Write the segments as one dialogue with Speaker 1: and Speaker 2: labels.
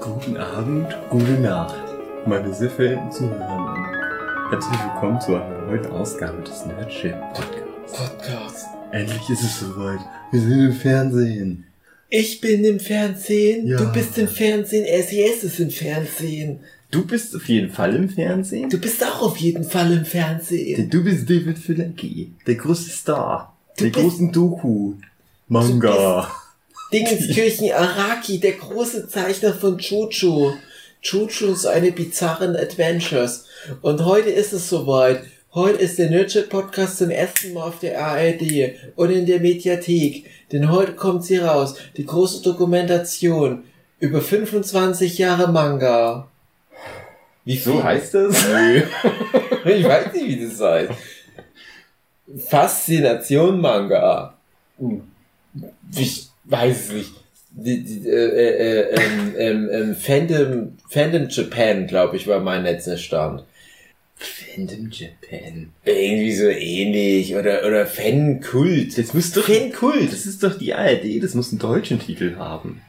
Speaker 1: Guten Abend, gute Nacht, meine sehr verehrten Zuhörer. Herzlich willkommen zu einer neuen Ausgabe des Nerdship Podcasts.
Speaker 2: Podcast.
Speaker 1: Endlich ist es soweit. Wir sind im Fernsehen.
Speaker 2: Ich bin im Fernsehen,
Speaker 1: Ja.
Speaker 2: du bist im Fernsehen, SES ist im Fernsehen.
Speaker 1: Du bist auf jeden Fall im Fernsehen.
Speaker 2: Du bist auch auf jeden Fall im Fernsehen.
Speaker 1: Denn du bist David Filecki, der große Star,
Speaker 2: Du
Speaker 1: der großen Doku, Manga.
Speaker 2: Dingenskirchen Araki, der große Zeichner von Jojo. Jojo ist eine bizarren Adventures. Und heute ist es soweit. Heute ist der Nerdship Podcast zum ersten Mal auf der ARD und in der Mediathek. Denn heute kommt sie raus. Die große Dokumentation über 25 Jahre Manga. Wie
Speaker 1: So heißt das?
Speaker 2: Nö. ich weiß nicht, wie das heißt. Faszination Manga. Ich weiß es nicht. Die, die, äh, äh, äh, ähm, ähm, Fandom, Fandom Japan, glaube ich, war mein letzter Stand.
Speaker 1: Fandom Japan.
Speaker 2: Irgendwie so ähnlich. Oder, oder Fankult.
Speaker 1: Das muss doch,
Speaker 2: Fankult.
Speaker 1: das ist doch die ARD, das muss einen deutschen Titel haben.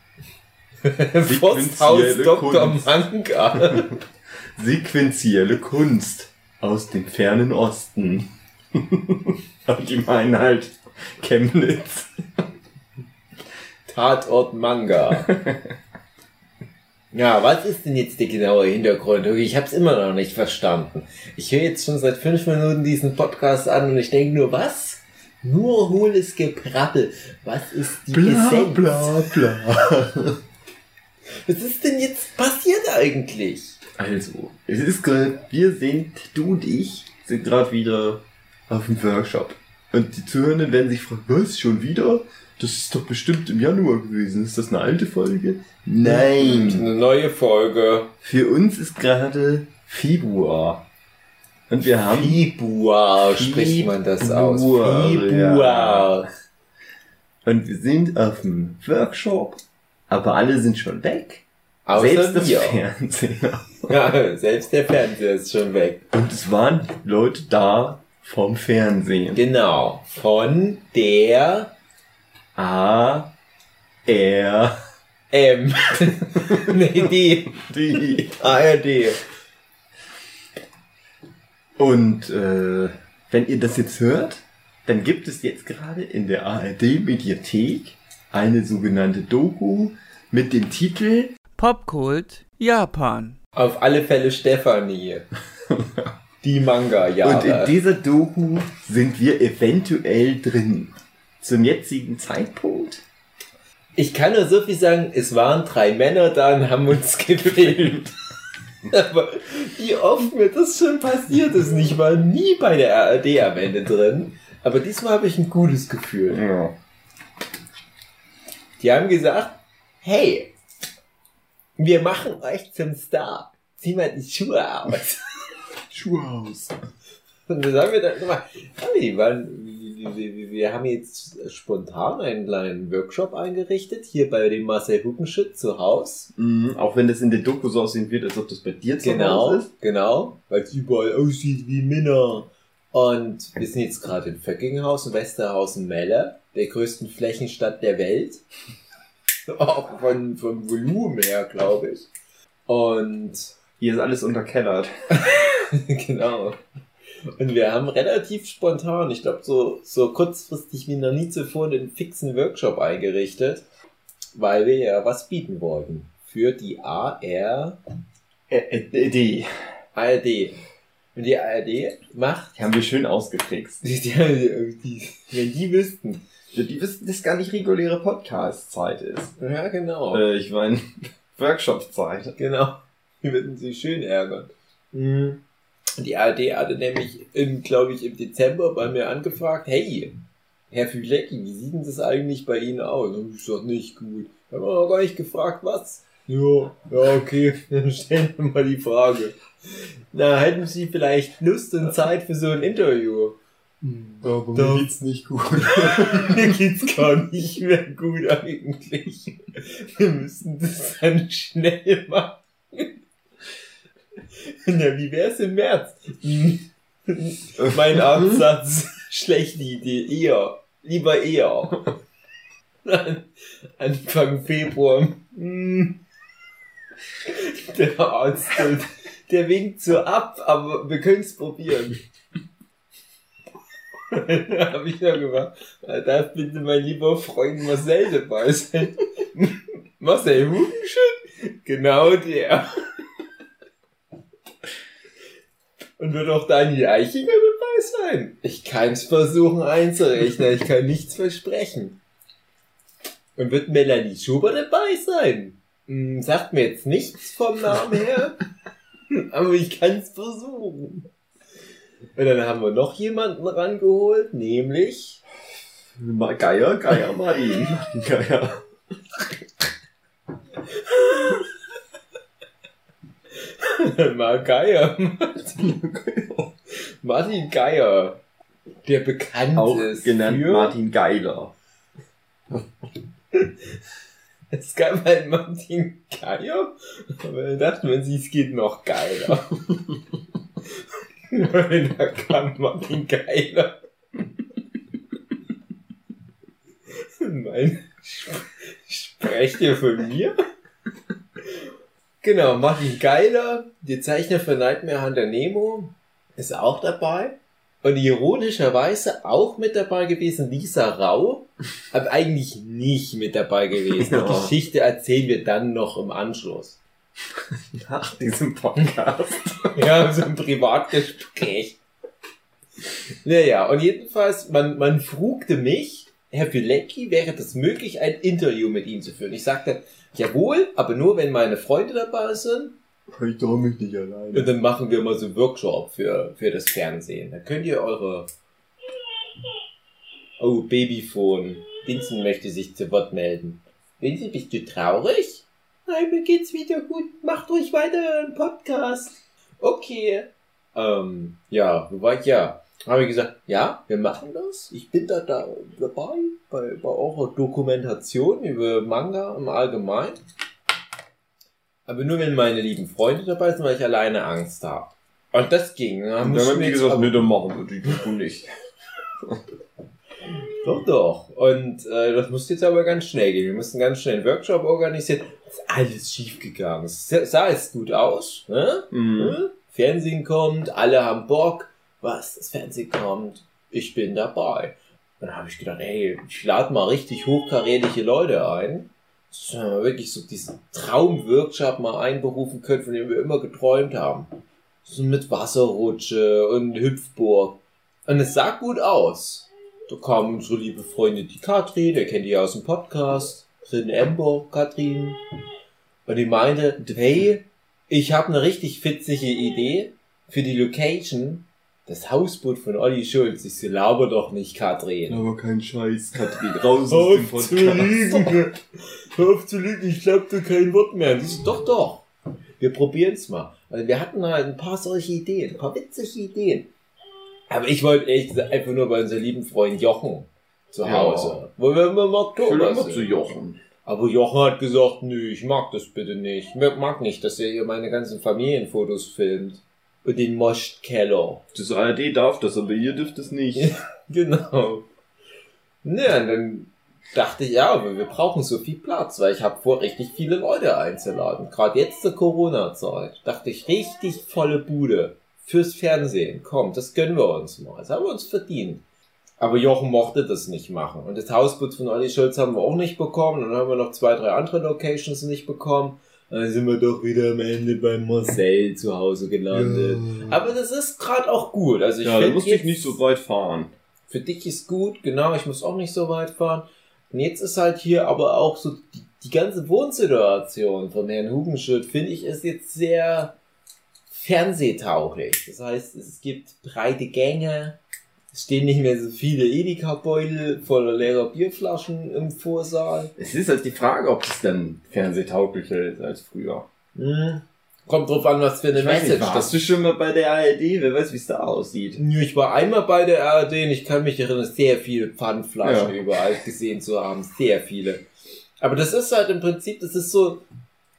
Speaker 2: Forsthaus
Speaker 1: sequenzielle
Speaker 2: Dr.
Speaker 1: Kunst.
Speaker 2: Manga.
Speaker 1: Sequenzielle Kunst aus dem fernen Osten. Und die meinen halt Chemnitz.
Speaker 2: Tatort Manga. Ja, was ist denn jetzt der genaue Hintergrund? Ich habe es immer noch nicht verstanden. Ich höre jetzt schon seit fünf Minuten diesen Podcast an und ich denke nur, was? Nur hohles Geprabbel. Was ist die Essenz?
Speaker 1: bla bla.
Speaker 2: Was ist denn jetzt passiert eigentlich?
Speaker 1: Also, es ist gerade, wir sind, du und ich, sind gerade wieder auf dem Workshop. Und die Zuhörenden werden sich fragen, was, schon wieder? Das ist doch bestimmt im Januar gewesen. Ist das eine alte Folge? Nein.
Speaker 2: Eine neue Folge.
Speaker 1: Für uns ist gerade Februar. Und wir haben
Speaker 2: Februar spricht man das aus.
Speaker 1: Februar. Und wir sind auf dem Workshop, aber alle sind schon weg.
Speaker 2: Außer
Speaker 1: Selbst das
Speaker 2: wir.
Speaker 1: Fernseher.
Speaker 2: Ja, selbst der Fernseher ist schon weg.
Speaker 1: Und es waren Leute da vom Fernsehen.
Speaker 2: Genau. Von der
Speaker 1: A, R,
Speaker 2: M. nee, die
Speaker 1: D.
Speaker 2: ARD.
Speaker 1: Und äh, wenn ihr das jetzt hört, dann gibt es jetzt gerade in der ARD-Mediathek eine sogenannte Doku mit dem Titel
Speaker 3: Popkult Japan.
Speaker 2: Auf alle Fälle Stefanie. Die
Speaker 1: Und in dieser Doku sind wir eventuell drin. Zum jetzigen Zeitpunkt
Speaker 2: Ich kann nur so viel sagen, es waren drei Männer da und haben uns gefilmt. Aber wie oft mir das schon passiert ist. Ich war nie bei der ARD am Ende drin. Aber diesmal habe ich ein gutes Gefühl.
Speaker 1: Ja.
Speaker 2: Die haben gesagt, hey, wir machen euch zum Star. Zieh mal die Schuhe aus.
Speaker 1: Schuhe aus.
Speaker 2: Und das haben wir dann gemacht. Ja, die waren, wir, wir, wir- haben jetzt spontan einen kleinen Workshop eingerichtet, hier bei dem Marcel Huckenschütt zu Haus.
Speaker 1: Mhm, auch wenn das in der Doku so aussehen wird, als ob das bei dir zu
Speaker 2: Genau,
Speaker 1: Hause ist.
Speaker 2: genau, weil es überall aussieht wie Männer. Und wir sind jetzt gerade in Föckinghausen, Westerhausen, Melle, der größten Flächenstadt der Welt. Auch von, vom Volumen her, glaube ich. Und
Speaker 1: Hier ist alles unterkellert.
Speaker 2: genau. Und wir haben relativ spontan, ich glaube so, so kurzfristig wie noch nie zuvor, einen fixen Workshop eingerichtet, weil wir ja was bieten wollten. Für die AR,
Speaker 1: Äh, äh, die.
Speaker 2: ARD. Und die ARD macht,
Speaker 1: Die haben wir schön ausgetrickst.
Speaker 2: die, die, die, wenn die wüssten.
Speaker 1: Die wissen, dass gar nicht reguläre Podcast-Zeit ist.
Speaker 2: Ja, genau.
Speaker 1: Äh, ich meine, Workshop-Zeit.
Speaker 2: Genau. Die würden sich schön ärgern. Mhm. Die ARD hatte nämlich, im, glaube ich, im Dezember bei mir angefragt, hey, Herr Fülecki, wie sieht denn das eigentlich bei Ihnen aus? Und ich sag, nicht gut. Da haben wir noch gar nicht gefragt, was? Ja, ja, okay, dann stellen wir mal die Frage. Na, hätten Sie vielleicht Lust und Zeit für so ein Interview?
Speaker 1: Aber
Speaker 2: Da-
Speaker 1: mir geht's nicht gut.
Speaker 2: Mir geht's gar nicht mehr gut eigentlich. Wir müssen das dann schnell machen. Na, wie wär's im März? Mein Absatz, schlechte Idee, eher, lieber eher. Anfang Februar. Hm. Der Arzt, der, der winkt so ab, aber wir können es probieren. da habe ich noch gemacht, da darf bitte mein lieber Freund Marcel dabei sein. Marcel Hugenschön? Genau der. Und wird auch Daniel Eichinger dabei sein? Ich kann es versuchen einzurechnen, ich kann nichts versprechen. Und wird Melanie Schuber dabei sein? Hm, sagt mir jetzt nichts vom Namen her, aber ich kann es versuchen. Und dann haben wir noch jemanden rangeholt, nämlich
Speaker 4: Geier, Geier. Martin Geier.
Speaker 2: Martin Geier. Martin Geier. Der bekannt
Speaker 4: Auch
Speaker 2: ist
Speaker 4: genannt
Speaker 2: für...
Speaker 4: Martin Geiler.
Speaker 2: Es gab halt Martin Geier, aber wir dachten wir, es geht noch geiler. Da kam Martin Geiler. Mein, sprecht ihr von mir? Genau, Martin Geiler, der Zeichner für Nightmare Hunter Nemo, ist auch dabei. Und ironischerweise auch mit dabei gewesen Lisa Rau, aber eigentlich nicht mit dabei gewesen. Die
Speaker 4: Ja.
Speaker 2: Geschichte erzählen wir dann noch im Anschluss.
Speaker 4: Nach diesem Podcast.
Speaker 2: Ja, so ein Privatgespräch. Naja, und jedenfalls, man, man frugte mich, Herr Pilecki, wäre das möglich, ein Interview mit Ihnen zu führen? Ich sagte, jawohl, aber nur, wenn meine Freunde dabei sind.
Speaker 4: Ich traue mich nicht
Speaker 2: Und
Speaker 4: alleine.
Speaker 2: dann machen wir mal so einen Workshop für, für das Fernsehen. Da könnt ihr eure... Oh, Babyphone. Vincent möchte sich zu Wort melden. Vincent, bist du traurig? Nein, mir geht's wieder gut. Macht ruhig weiter einen Podcast. Okay. Ähm, ja, wo war ich? Ja. Habe ich gesagt, ja, wir machen das. Ich bin da, da dabei bei, bei eurer Dokumentation über Manga im Allgemeinen. Aber nur wenn meine lieben Freunde dabei sind, weil ich alleine Angst habe. Und das ging.
Speaker 4: Dann haben
Speaker 2: wir
Speaker 4: die
Speaker 2: jetzt
Speaker 4: gesagt, nee, dann machen wir die Doku nicht.
Speaker 2: Doch, doch. Und äh, das musste jetzt aber ganz schnell gehen. Wir mussten ganz schnell einen Workshop organisieren. Ist alles schief gegangen. Es sah sah jetzt gut aus. Ne?
Speaker 4: Mhm.
Speaker 2: Hm? Fernsehen kommt, alle haben Bock. Was? Das Fernsehen kommt. Ich bin dabei. Dann habe ich gedacht, ey, ich lade mal richtig hochkarätige Leute ein. Dass wir wirklich so diesen Traumworkshop mal einberufen können, von dem wir immer geträumt haben. So mit Wasserrutsche und Hüpfburg. Und es sah gut aus. Da kam unsere liebe Freundin, die Katrin, der kennt ja aus dem Podcast. Rin Ember, Katrin. Und die meinte, hey, ich habe eine richtig fitzige Idee für die Location. Das Hausboot von Olli Schulz. Ich so, laber doch nicht, Katrin.
Speaker 4: Aber kein Scheiß, Katrin. Raus aus dem
Speaker 2: auf
Speaker 4: Podcast.
Speaker 2: zu lügen. Hör auf zu lügen, ich glaub dir kein Wort mehr. Und ich so, doch, doch. Wir probieren's mal. Also wir hatten halt ein paar solche Ideen, ein paar witzige Ideen. Aber ich wollte ehrlich gesagt einfach nur bei unserem lieben Freund Jochen zu
Speaker 4: Ja.
Speaker 2: Hause. Wo wir immer im
Speaker 4: Ich will
Speaker 2: Oktober
Speaker 4: immer zu
Speaker 2: sind.
Speaker 4: Jochen.
Speaker 2: Aber Jochen hat gesagt, nö, ich mag das bitte nicht. Ich mag nicht, dass er hier meine ganzen Familienfotos filmt. Und den Moschkeller.
Speaker 4: Das ARD darf das, aber ihr dürft es nicht.
Speaker 2: Genau. Ja, und dann dachte ich, ja, aber wir brauchen so viel Platz, weil ich habe vor, richtig viele Leute einzuladen. Gerade jetzt zur Corona-Zeit. Dachte ich, richtig volle Bude fürs Fernsehen. Komm, das gönnen wir uns mal. Das haben wir uns verdient. Aber Jochen mochte das nicht machen. Und das Hausboot von Olli Schulz haben wir auch nicht bekommen. Dann haben wir noch zwei, drei andere Locations nicht bekommen. Dann sind wir doch wieder am Ende bei Marcel zu Hause gelandet. Aber das ist gerade auch gut. Also ich
Speaker 4: ja, da musste ich nicht so weit fahren.
Speaker 2: für dich ist gut, genau, ich muss auch nicht so weit fahren. Und jetzt ist halt hier aber auch so die, die ganze Wohnsituation von Herrn Hugenschild, finde ich, ist jetzt sehr fernsehtauglich. Das heißt, es gibt breite Gänge, stehen nicht mehr so viele Edeka-Beutel voller leerer Bierflaschen im Vorsaal.
Speaker 4: Es ist halt die Frage, ob es dann fernsehtauglicher ist als früher.
Speaker 2: Hm. Kommt drauf an, was für eine
Speaker 4: Ich weiß nicht,
Speaker 2: Message
Speaker 4: warst du schon mal bei der ARD? Wer weiß, wie es da aussieht.
Speaker 2: Ich war einmal bei der ARD und ich kann mich erinnern, sehr viele Pfandflaschen
Speaker 4: Ja.
Speaker 2: überall gesehen zu haben. Sehr viele. Aber das ist halt im Prinzip, das ist so,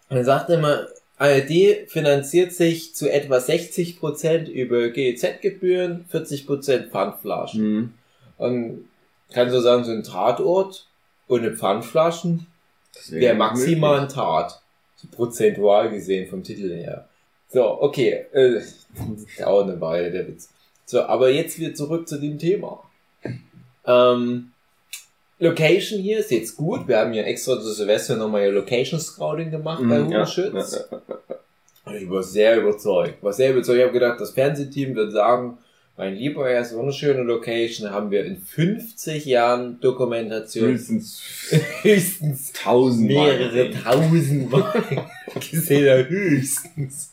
Speaker 2: man sagt immer, ARD finanziert sich zu etwa 60% über GEZ-Gebühren, 40% Pfandflaschen.
Speaker 4: Hm.
Speaker 2: Und kann so sagen, so ein Tatort ohne Pfandflaschen wäre maximal ein Tat. So prozentual gesehen vom Titel her. So, okay, äh, dauert eine Weile, der Witz. So, aber jetzt wieder zurück zu dem Thema. Ähm, Location hier ist jetzt gut. Wir haben ja extra zu Silvester nochmal ja Location Scouting gemacht bei
Speaker 4: Mhm, ja,
Speaker 2: Hungerschütz.
Speaker 4: ja.
Speaker 2: Und ich war sehr überzeugt. War sehr überzeugt. Ich habe gedacht, das Fernsehteam wird sagen, mein lieber Herr, ist so eine schöne Location, haben wir in 50 Jahren Dokumentation
Speaker 4: Höchstens
Speaker 2: höchstens
Speaker 4: tausendmal.
Speaker 2: mehrere tausend Mal gesehen, höchstens.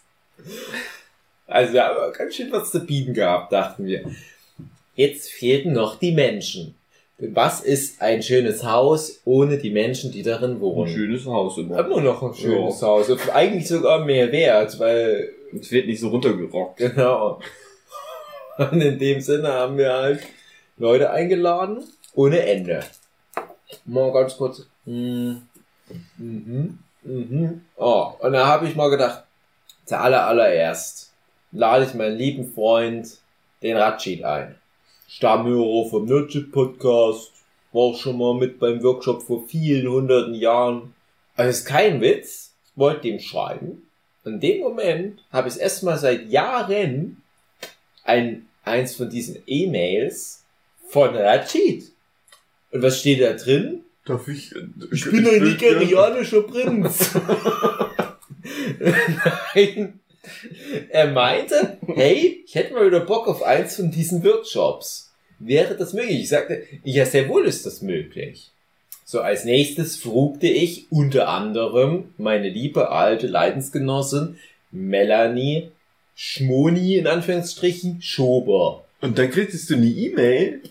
Speaker 2: Also wir haben ganz schön was zu bieten gehabt, dachten wir. Jetzt fehlten noch die Menschen. Denn was ist ein schönes Haus ohne die Menschen, die darin
Speaker 4: Ein
Speaker 2: wohnen?
Speaker 4: schönes Haus immer.
Speaker 2: Immer noch ein schönes Haus. Und eigentlich sogar mehr wert, weil
Speaker 4: Es wird nicht so runtergerockt.
Speaker 2: Genau. Und in dem Sinne haben wir halt Leute eingeladen, ohne Ende. Mal ganz kurz. Mhm. Mhm. Mhm. Oh, und da habe ich mal gedacht, zu aller allererst lade ich meinen lieben Freund, den Ratschid ein. Stammhörer vom Nerdship Podcast, war auch schon mal mit beim Workshop vor vielen hunderten Jahren. Also ist kein Witz, ich wollte dem schreiben. In dem Moment habe ich erstmal seit Jahren ein, eins von diesen E-Mails von Rachid. Und was steht da drin?
Speaker 4: Darf ich?
Speaker 2: Ich bin ein nigerianischer Prinz. Nein. Er meinte, hey, ich hätte mal wieder Bock auf eins von diesen Workshops. Wäre das möglich? Ich sagte, ja, sehr wohl ist das möglich. So, als nächstes frugte ich unter anderem meine liebe alte Leidensgenossin Melanie Schmoni in Anführungsstrichen Schober.
Speaker 4: Und dann kriegst du eine E-Mail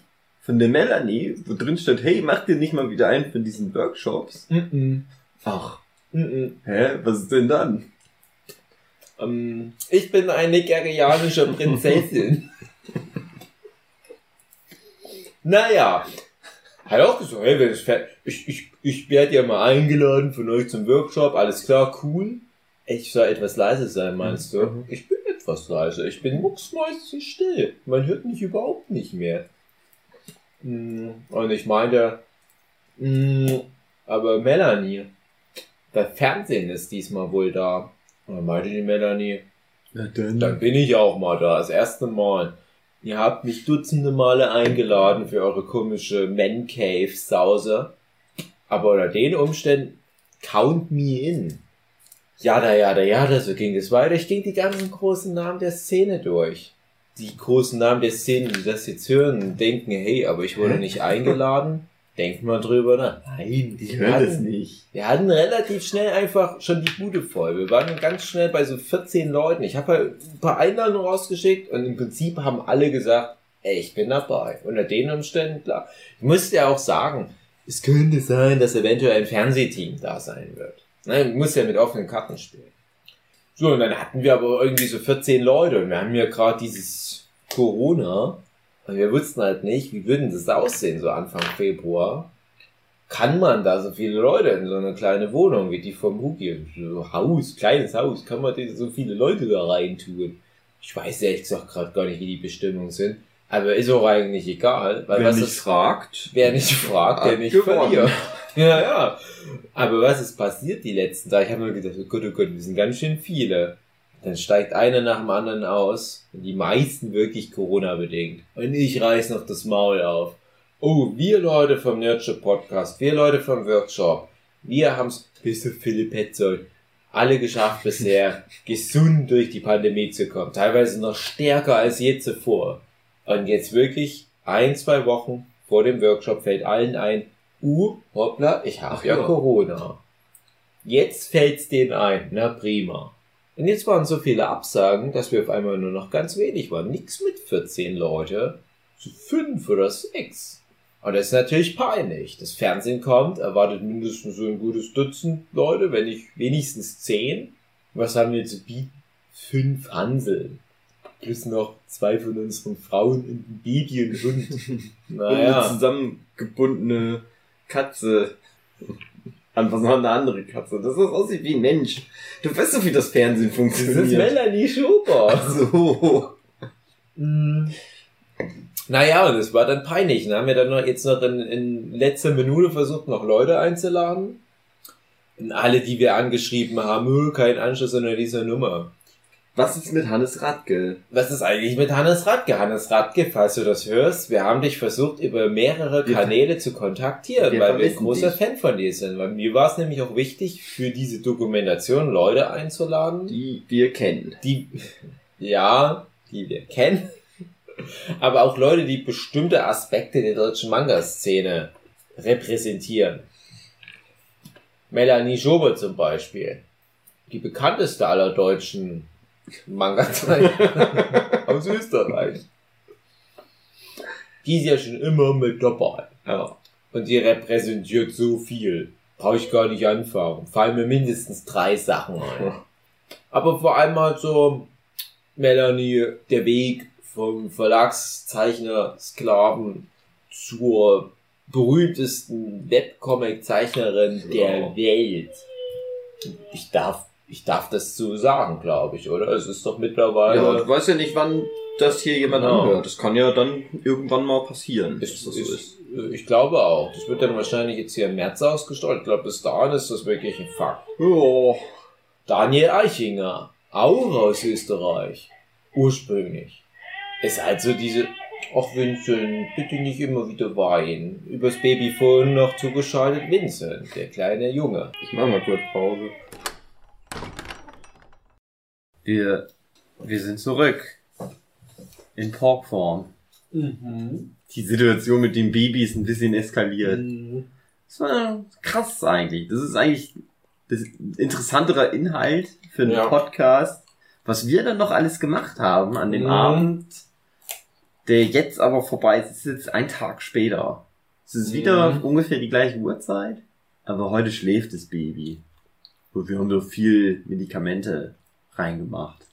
Speaker 4: von der Melanie, wo drin steht, hey, mach dir nicht mal wieder einen von diesen Workshops.
Speaker 2: Mm
Speaker 4: Ach,
Speaker 2: -mm. Mm
Speaker 4: hä, was ist denn dann?
Speaker 2: Ähm, ich bin eine nigerianische Prinzessin. naja. Hat auch gesagt, hey, wenn es fer- ich, ich, ich werde ja mal eingeladen von euch zum Workshop, alles klar, cool. Ich soll etwas leise sein, meinst du?
Speaker 4: Mhm.
Speaker 2: Ich bin etwas leise, ich bin mucksmäuschen still. Man hört mich überhaupt nicht mehr. Mm, Und ich meinte, mm, aber Melanie, das Fernsehen ist diesmal wohl da. Und dann meinte die Melanie,
Speaker 4: Na dann.
Speaker 2: dann bin ich auch mal da, das erste Mal. Ihr habt mich dutzende Male eingeladen für eure komische Man Cave Sause. Aber unter den Umständen, count me in. Jada, jada, jada, so ging es weiter. Ich ging die ganzen großen Namen der Szene durch. Die großen Namen der Szene, die das jetzt hören, und denken, hey, aber ich wurde nicht eingeladen. Denkt mal drüber nach. Nein,
Speaker 4: ich höre das nicht.
Speaker 2: wir hatten relativ schnell einfach schon die Bude voll. Wir waren ganz schnell bei so 14 Leuten. Ich habe halt ein paar Einladungen rausgeschickt und im Prinzip haben alle gesagt, ey, ich bin dabei. Unter den Umständen, klar. Ich musste ja auch sagen, es könnte sein, dass eventuell ein Fernsehteam da sein wird. Ne, muss ja mit offenen Karten spielen. So, und dann hatten wir aber irgendwie so 14 Leute und wir haben ja gerade dieses Corona und wir wussten halt nicht, wie würden das aussehen, so Anfang Februar kann man da so viele Leute in so eine kleine Wohnung wie die vom Hugi, so Haus, kleines Haus, kann man da so viele Leute da reintun? Ich weiß ehrlich gesagt gerade gar nicht, wie die Bestimmungen sind, aber ist auch eigentlich egal, weil
Speaker 4: Wer
Speaker 2: was
Speaker 4: nicht
Speaker 2: ist,
Speaker 4: fragt,
Speaker 2: wer nicht fragt, der nicht verliert. Ja, ja. Aber was ist passiert die letzten Tage? Ich habe mir gedacht, oh Gott, oh Gott, wir sind ganz schön viele. Dann steigt einer nach dem anderen aus. Und die meisten wirklich Corona-bedingt. Und ich reiß noch das Maul auf. Oh, wir Leute vom Nurture Podcast, wir Leute vom Workshop, wir haben's bis auf Philipp Petzold alle geschafft bisher, gesund durch die Pandemie zu kommen. Teilweise noch stärker als je zuvor. Und jetzt wirklich ein, zwei Wochen vor dem Workshop fällt allen ein, uh, hoppla, ich habe ja
Speaker 4: ja.
Speaker 2: Corona. Jetzt fällt's denen ein, na prima. Und jetzt waren so viele Absagen, dass wir auf einmal nur noch ganz wenig waren. Nix mit 14 Leute, so fünf oder sechs. Und das ist natürlich peinlich. Das Fernsehen kommt, erwartet mindestens so ein gutes Dutzend Leute, wenn nicht wenigstens zehn. Was haben wir zu bieten? Fünf Hanseln. Plus noch zwei von unseren Frauen und ein Baby und Hund.
Speaker 4: und eine
Speaker 2: Naja.
Speaker 4: zusammengebundene Katze. An was noch eine andere Katze. Das ist aussieht wie ein Mensch. Du weißt doch, wie das Fernsehen
Speaker 2: Das
Speaker 4: funktioniert.
Speaker 2: ist Melanie Schuber.
Speaker 4: Ach so.
Speaker 2: Mm. Naja, und es war dann peinlich. Dann haben wir dann noch jetzt noch in, in letzter Minute versucht, noch Leute einzuladen. Und alle, die wir angeschrieben haben, "Äh, kein Anschluss unter dieser Nummer.
Speaker 1: Was ist mit Hannes Radke?
Speaker 2: Was ist eigentlich mit Hannes Radke? Hannes Radke, falls du das hörst, wir haben dich versucht, über mehrere
Speaker 1: Wir-
Speaker 2: Kanäle zu kontaktieren,
Speaker 1: Wir
Speaker 2: weil wir ein großer
Speaker 1: dich.
Speaker 2: Fan von dir sind. Weil mir war es nämlich auch wichtig, für diese Dokumentation Leute einzuladen,
Speaker 1: Die wir kennen.
Speaker 2: die, ja, die wir kennen, aber auch Leute, die bestimmte Aspekte der deutschen Manga-Szene repräsentieren. Melanie Schober zum Beispiel. Die bekannteste aller deutschen Manga-Zeichner aus Österreich. Die ist ja schon immer mit dabei.
Speaker 1: Ja.
Speaker 2: Und die repräsentiert so viel. Brauche ich gar nicht anfangen. Fallen mir mindestens drei Sachen ein. Aber vor allem halt so Melanie, der Weg vom Verlagszeichner Sklaven zur berühmtesten Webcomic-Zeichnerin der
Speaker 1: Ja.
Speaker 2: Welt. Ich darf, ich darf das so sagen, glaube ich, oder? Es ist doch mittlerweile.
Speaker 1: Ja, du weißt ja nicht, wann das hier jemand
Speaker 2: Genau.
Speaker 1: anhört. Das kann ja dann irgendwann mal passieren. dass
Speaker 2: Ist,
Speaker 1: das so
Speaker 2: ist. Ich glaube auch. Das wird dann wahrscheinlich jetzt hier im März ausgestrahlt. Ich glaube, bis dahin ist das wirklich ein Fakt.
Speaker 1: Ja.
Speaker 2: Daniel Eichinger, auch aus Österreich, ursprünglich. Ist halt so diese, ach Vincent, bitte nicht immer wieder weinen. Übers Babyphone noch zugeschaltet Vincent, der kleine Junge.
Speaker 1: Ich mach mal kurz Pause.
Speaker 5: Wir, wir sind zurück. In Talkform.
Speaker 1: Die Situation mit dem Baby ist ein bisschen eskaliert. Das war krass eigentlich. Das ist eigentlich das interessanterer Inhalt für einen
Speaker 2: Ja.
Speaker 1: Podcast, was wir dann noch alles gemacht haben an dem
Speaker 2: Mhm.
Speaker 1: Abend, der jetzt aber vorbei ist. Es ist jetzt ein Tag später. Es ist wieder
Speaker 2: Mhm.
Speaker 1: ungefähr die gleiche Uhrzeit, aber heute schläft das Baby. Und wir haben so viel Medikamente reingemacht.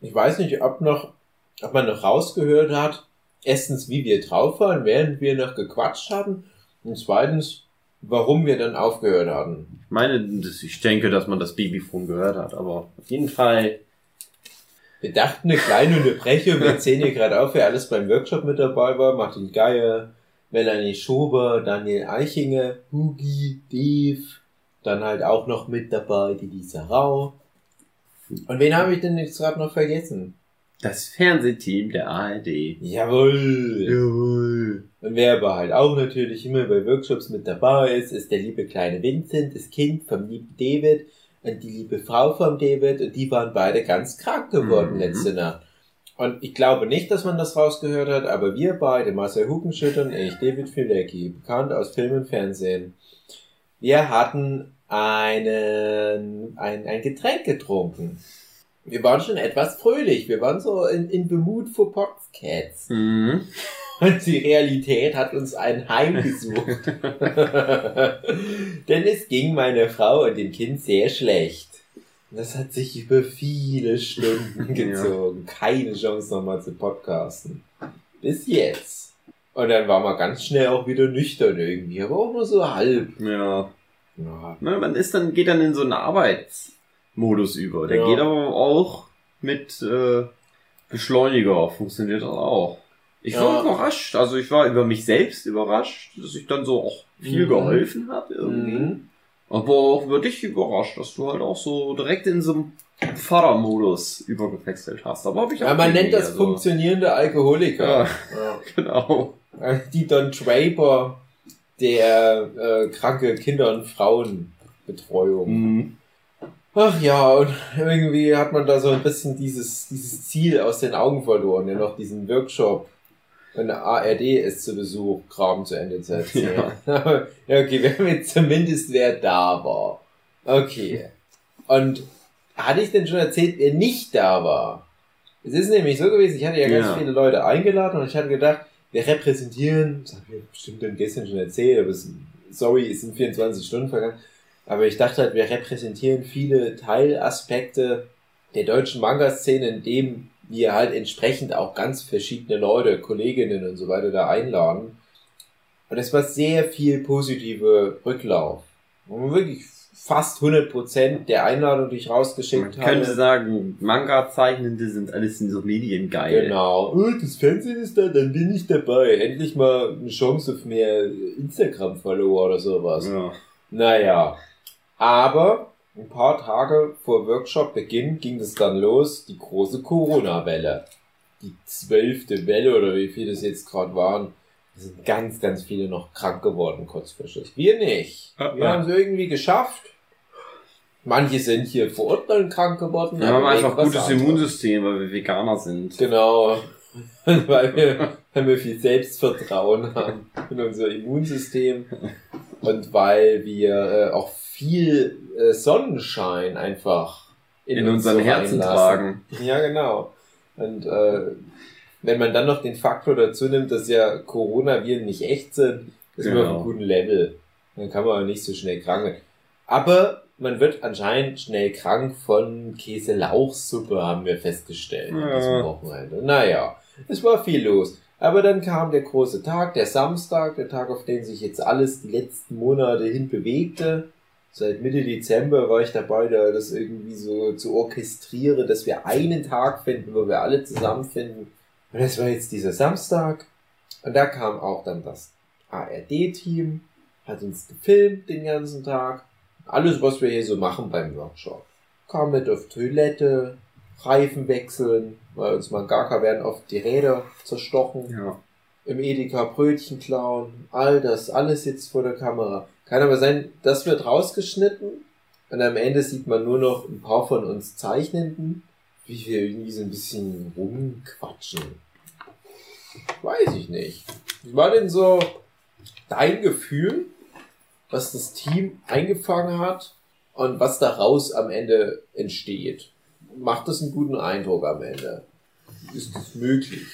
Speaker 2: Ich weiß nicht, ob noch, ob man noch rausgehört hat, erstens, wie wir drauf waren, während wir noch gequatscht haben, und zweitens, warum wir dann aufgehört hatten.
Speaker 1: Ich meine, ich denke, dass man das Babyphone gehört hat, aber auf jeden Fall
Speaker 2: Wir dachten eine kleine Unterbrechung, wir zählen hier gerade auf, wer alles beim Workshop mit dabei war. Martin Geier, Melanie Schober, Daniel Eichinger, Hugi, Dave, dann halt auch noch mit dabei die Lisa Rau. Und wen habe ich denn jetzt gerade noch vergessen?
Speaker 1: das Fernsehteam der ARD.
Speaker 2: Jawohl!
Speaker 1: Jawohl.
Speaker 2: Und wer aber halt auch natürlich immer bei Workshops mit dabei ist, ist der liebe kleine Vincent, das Kind vom lieben David und die liebe Frau vom David und die waren beide ganz krank geworden
Speaker 1: Mhm.
Speaker 2: letzte Nacht. Und ich glaube nicht, dass man das rausgehört hat, aber wir beide, Marcel Hugenschütter und ich, David Filecki, bekannt aus Film und Fernsehen, wir hatten einen, ein, ein Getränk getrunken. Wir waren schon etwas fröhlich. Wir waren so in, in the mood for Podcasts.
Speaker 1: Mhm.
Speaker 2: Und die Realität hat uns ein Heim gesucht. Denn es ging meiner Frau und dem Kind sehr schlecht. Das hat sich über viele Stunden
Speaker 1: Ja.
Speaker 2: gezogen. Keine Chance nochmal zu podcasten. Bis jetzt. Und dann war man ganz schnell auch wieder nüchtern irgendwie, aber auch nur so halb.
Speaker 1: Ja.
Speaker 2: Ja.
Speaker 1: Ne, man ist dann, geht dann in so einen Arbeitsmodus über. Der
Speaker 2: Ja.
Speaker 1: geht aber auch mit äh, Beschleuniger, funktioniert das auch. Ich war
Speaker 2: Ja.
Speaker 1: überrascht, also ich war über mich selbst überrascht, dass ich dann so auch viel
Speaker 2: Mhm.
Speaker 1: geholfen habe irgendwie.
Speaker 2: Mhm.
Speaker 1: Aber auch über dich überrascht, dass du halt auch so direkt in so einen Vatermodus übergewechselt hast. Aber hab ich auch
Speaker 2: Ja, man nennt das
Speaker 1: also-
Speaker 2: funktionierende Alkoholiker.
Speaker 1: Ja.
Speaker 2: Ja.
Speaker 1: Genau.
Speaker 2: Die Don Draper der äh, kranke Kinder- und Frauenbetreuung.
Speaker 1: Mhm.
Speaker 2: Ach ja, und irgendwie hat man da so ein bisschen dieses, dieses Ziel aus den Augen verloren, ja noch diesen Workshop in der ARD ist zu Besuch, Kram zu Ende zu erzählen. Ja. okay, wir haben jetzt zumindest, wer da war. Okay. Und hatte ich denn schon erzählt, wer nicht da war? Es ist nämlich so gewesen, ich hatte ja ganz
Speaker 1: Ja.
Speaker 2: viele Leute eingeladen und ich hatte gedacht, wir repräsentieren, das habe ich bestimmt gestern schon erzählt, aber es, sorry, es sind 24 Stunden vergangen, aber ich dachte halt, wir repräsentieren viele Teilaspekte der deutschen Manga-Szene, indem wir halt entsprechend auch ganz verschiedene Leute, Kolleginnen und so weiter da einladen. Und es war sehr viel positive Rücklauf. Und wirklich fast 100% der Einladung, die ich
Speaker 1: Man
Speaker 2: rausgeschickt
Speaker 1: könnte
Speaker 2: habe.
Speaker 1: sagen, Manga-Zeichnende sind alles in so Medien geil.
Speaker 2: Genau. Oh, das Fernsehen ist da, dann bin ich dabei. Endlich mal eine Chance auf mehr Instagram-Follower oder sowas.
Speaker 1: Ja.
Speaker 2: Naja. Aber ein paar Tage vor Workshop-Beginn ging es dann los, die große Corona-Welle. Die zwölfte Welle oder wie viele es jetzt gerade waren. Es sind ganz, ganz viele noch krank geworden kurzfristig. Wir nicht. Wir haben es irgendwie geschafft. Manche sind hier vor Ort dann krank geworden.
Speaker 1: Wir haben einfach gutes
Speaker 2: anderem.
Speaker 1: Immunsystem, weil wir Veganer sind.
Speaker 2: Genau. Weil wir, weil wir viel Selbstvertrauen haben in unser Immunsystem und weil wir äh, auch viel äh, Sonnenschein einfach
Speaker 1: In,
Speaker 2: uns
Speaker 1: unseren
Speaker 2: so
Speaker 1: Herzen
Speaker 2: reinlassen.
Speaker 1: tragen.
Speaker 2: Ja, genau. Und äh, wenn man dann noch den Faktor dazu nimmt, dass ja Coronaviren nicht echt sind, ist man auf
Speaker 1: Genau.
Speaker 2: einem guten Level. Dann kann man auch nicht so schnell krank werden. Aber man wird anscheinend schnell krank von Käse-Lauchsuppe, haben wir festgestellt an
Speaker 1: Ja.
Speaker 2: diesem Wochenende. Naja, es war viel los. Aber dann kam der große Tag, der Samstag, der Tag, auf den sich jetzt alles die letzten Monate hin bewegte. Seit Mitte Dezember war ich dabei, da das irgendwie so zu orchestrieren, dass wir einen Tag finden, wo wir alle zusammenfinden. Und das war jetzt dieser Samstag. Und da kam auch dann das ARD-Team, hat uns gefilmt den ganzen Tag. Alles, was wir hier so machen beim Workshop. Kam mit auf Toilette, Reifen wechseln, weil uns Mangaka werden oft die Räder zerstochen
Speaker 1: Ja.
Speaker 2: im Edeka Brötchen klauen, all das, alles jetzt vor der Kamera. Kann aber sein, das wird rausgeschnitten und am Ende sieht man nur noch ein paar von uns Zeichnenden, wie wir irgendwie so ein bisschen rumquatschen. Weiß ich nicht. Wie war denn so dein Gefühl, was das Team eingefangen hat und was daraus am Ende entsteht? Macht das einen guten Eindruck am Ende? Ist das möglich?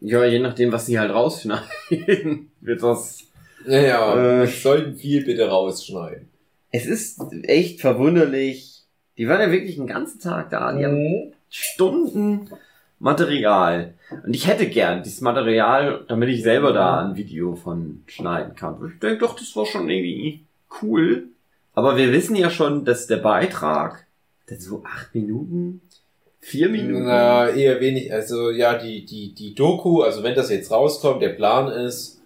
Speaker 1: ja, je nachdem, was sie halt rausschneiden, wird das.
Speaker 2: Naja,
Speaker 1: Äh.
Speaker 2: wir sollten viel bitte rausschneiden.
Speaker 1: Es ist echt verwunderlich. Die waren ja wirklich den ganzen Tag da. Die haben
Speaker 2: Mhm.
Speaker 1: Stunden Material. Und ich hätte gern dieses Material, damit ich selber da ein Video von schneiden kann. Ich denke doch, das war schon irgendwie cool. Aber wir wissen ja schon, dass der Beitrag, das so acht Minuten, vier Minuten.
Speaker 2: Na, eher wenig. Also ja, die, die, die Doku, also wenn das jetzt rauskommt, der Plan ist,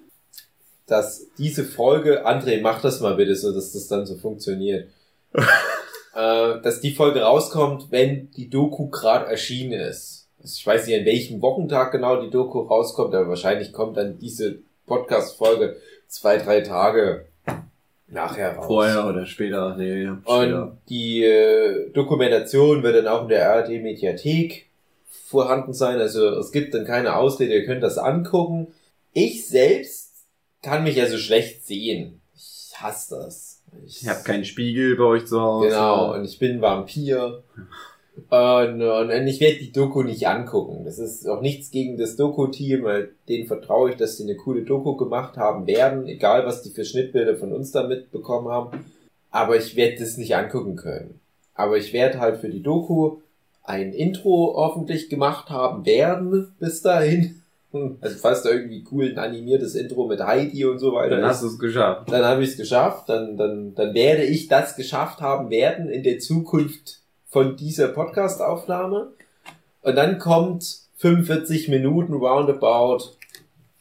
Speaker 2: dass diese Folge, André, mach das mal bitte, so dass das dann so funktioniert. äh, dass die Folge rauskommt, wenn die Doku gerade erschienen ist. Ich weiß nicht, an welchem Wochentag genau die Doku rauskommt, aber wahrscheinlich kommt dann diese Podcast-Folge zwei, drei Tage nachher raus.
Speaker 1: Vorher oder später. Nee, später.
Speaker 2: Und die äh, Dokumentation wird dann auch in der ARD-Mediathek vorhanden sein. Also es gibt dann keine Ausrede, ihr könnt das angucken. Ich selbst kann mich also schlecht sehen. Ich hasse das. Ich,
Speaker 1: Ich habe keinen Spiegel bei euch zu Hause.
Speaker 2: Genau, und ich bin Vampir. Und, und, und ich werde die Doku nicht angucken. Das ist auch nichts gegen das Doku-Team, weil denen vertraue ich, dass sie eine coole Doku gemacht haben werden, egal was die für Schnittbilder von uns da mitbekommen haben. Aber ich werde das nicht angucken können. Aber ich werde halt für die Doku ein Intro hoffentlich gemacht haben werden bis dahin. Also falls da irgendwie cool ein animiertes Intro mit Heidi und so weiter
Speaker 1: Dann
Speaker 2: ist
Speaker 1: hast du es geschafft.
Speaker 2: dann habe ich es geschafft, dann, dann, dann werde ich das geschafft haben werden in der Zukunft von dieser Podcast-Aufnahme. Und dann kommt 45 Minuten roundabout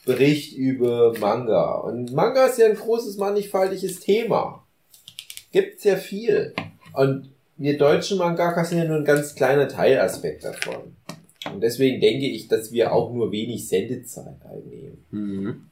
Speaker 2: Bericht über Manga. Und Manga ist ja ein großes, mannigfaltiges Thema. Gibt's ja viel. Und wir deutschen Mangakas sind ja nur ein ganz kleiner Teilaspekt davon. Und deswegen denke ich, dass wir auch nur wenig Sendezeit einnehmen.
Speaker 1: Mhm.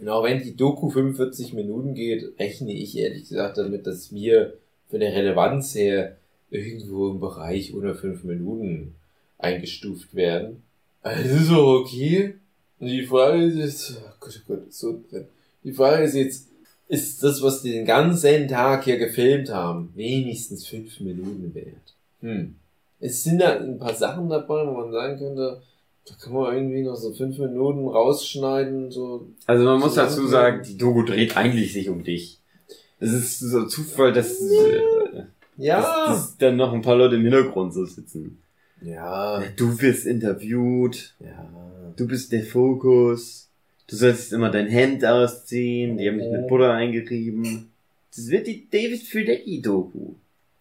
Speaker 2: Und auch wenn die Doku 45 Minuten geht, rechne ich ehrlich gesagt damit, dass wir von der Relevanz her irgendwo im Bereich unter 5 Minuten eingestuft werden. Also das ist auch okay. Und die Frage ist jetzt, oh Gott, oh Gott, so drin. Die Frage ist jetzt, ist das, was die den ganzen Tag hier gefilmt haben, wenigstens 5 Minuten wert? Hm. Es sind da ein paar Sachen dabei, wo man sagen könnte, da kann man irgendwie noch so 5 Minuten rausschneiden, so
Speaker 1: Also man muss dazu sagen, die Doku dreht eigentlich sich um dich. Es ist so Zufall, dass,
Speaker 2: Ja.
Speaker 1: dass, dass dann noch ein paar Leute im Hintergrund so sitzen.
Speaker 2: ja.
Speaker 1: Du wirst interviewt,
Speaker 2: Ja.
Speaker 1: du bist der Fokus, du sollst immer dein Hemd ausziehen, die haben dich mit Butter eingerieben. Das wird die David Fidecki-Doku.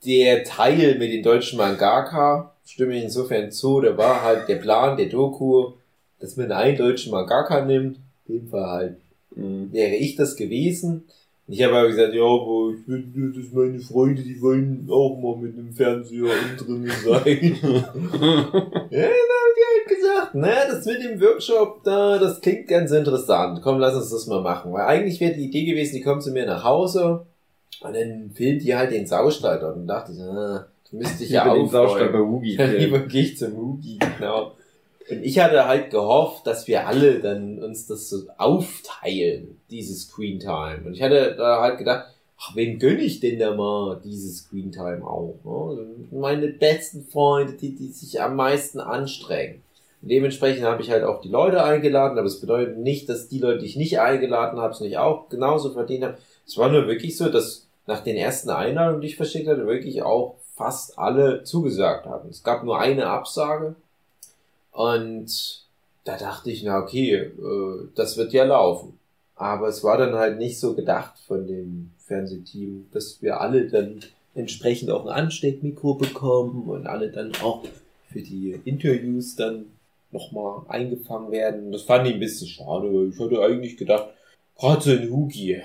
Speaker 2: Der Teil mit den deutschen Mangaka, stimme ich insofern zu, da war halt der Plan der Doku, dass man einen deutschen Mangaka nimmt, in dem Fall halt
Speaker 1: Mhm.
Speaker 2: wäre ich das gewesen. Ich habe aber gesagt, ja, aber ich will nur, dass meine Freunde, die wollen auch mal mit dem Fernseher drin sein. ja, dann haben die halt gesagt, na, das mit dem Workshop, da, das klingt ganz interessant. Komm, lass uns das mal machen. Weil eigentlich wäre die Idee gewesen, die kommen zu mir nach Hause und dann filmt die halt den Saustall dort. Und dachte ich, ah, das müsste ich ja
Speaker 1: Über den
Speaker 2: auch
Speaker 1: Saustall bei Woogie.
Speaker 2: ja, lieber gehe ich zum Hugi, genau. Und ich hatte halt gehofft, dass wir alle dann uns das so aufteilen, dieses Screen Time. Und ich hatte da halt gedacht, ach, wen gönne ich denn da mal dieses Screen Time auch? Ne? Meine besten Freunde, die, die sich am meisten anstrengen. Und dementsprechend habe ich halt auch die Leute eingeladen, aber es bedeutet nicht, dass die Leute, die ich nicht eingeladen habe, es nicht auch genauso verdient haben. Es war nur wirklich so, dass nach den ersten Einladungen, die ich verschickt hatte, wirklich auch fast alle zugesagt haben. Es gab nur eine Absage und da dachte ich, na okay, äh, das wird ja laufen. Aber es war dann halt nicht so gedacht von dem Fernsehteam, dass wir alle dann entsprechend auch ein Ansteckmikro bekommen und alle dann auch für die Interviews dann nochmal eingefangen werden. Das fand ich ein bisschen schade. Ich hatte eigentlich gedacht, gerade so ein Hugi,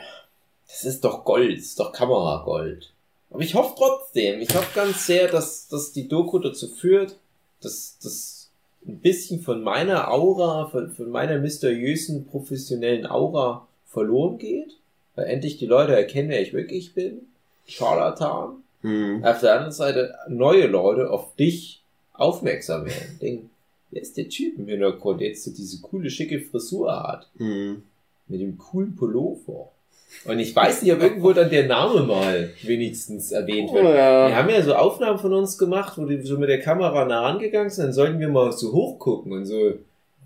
Speaker 2: das ist doch Gold, ist doch Kameragold. Aber ich hoffe trotzdem, ich hoffe ganz sehr, dass, dass die Doku dazu führt, dass, dass ein bisschen von meiner Aura, von, von meiner mysteriösen professionellen Aura verloren geht. Weil endlich die Leute erkennen, wer ich wirklich bin. Charlatan.
Speaker 1: Hm.
Speaker 2: Auf der anderen Seite neue Leute auf dich aufmerksam werden. Denken, wer ist der Typ im Hintergrund, der jetzt so diese coole, schicke Frisur hat?
Speaker 1: Hm.
Speaker 2: Mit dem coolen Pullover. Und ich weiß nicht, ob irgendwo dann der Name mal wenigstens erwähnt wird.
Speaker 1: Oh, ja.
Speaker 2: Wir haben ja so Aufnahmen von uns gemacht, wo wir so mit der Kamera nah rangegangen sind, dann sollten wir mal so hochgucken und so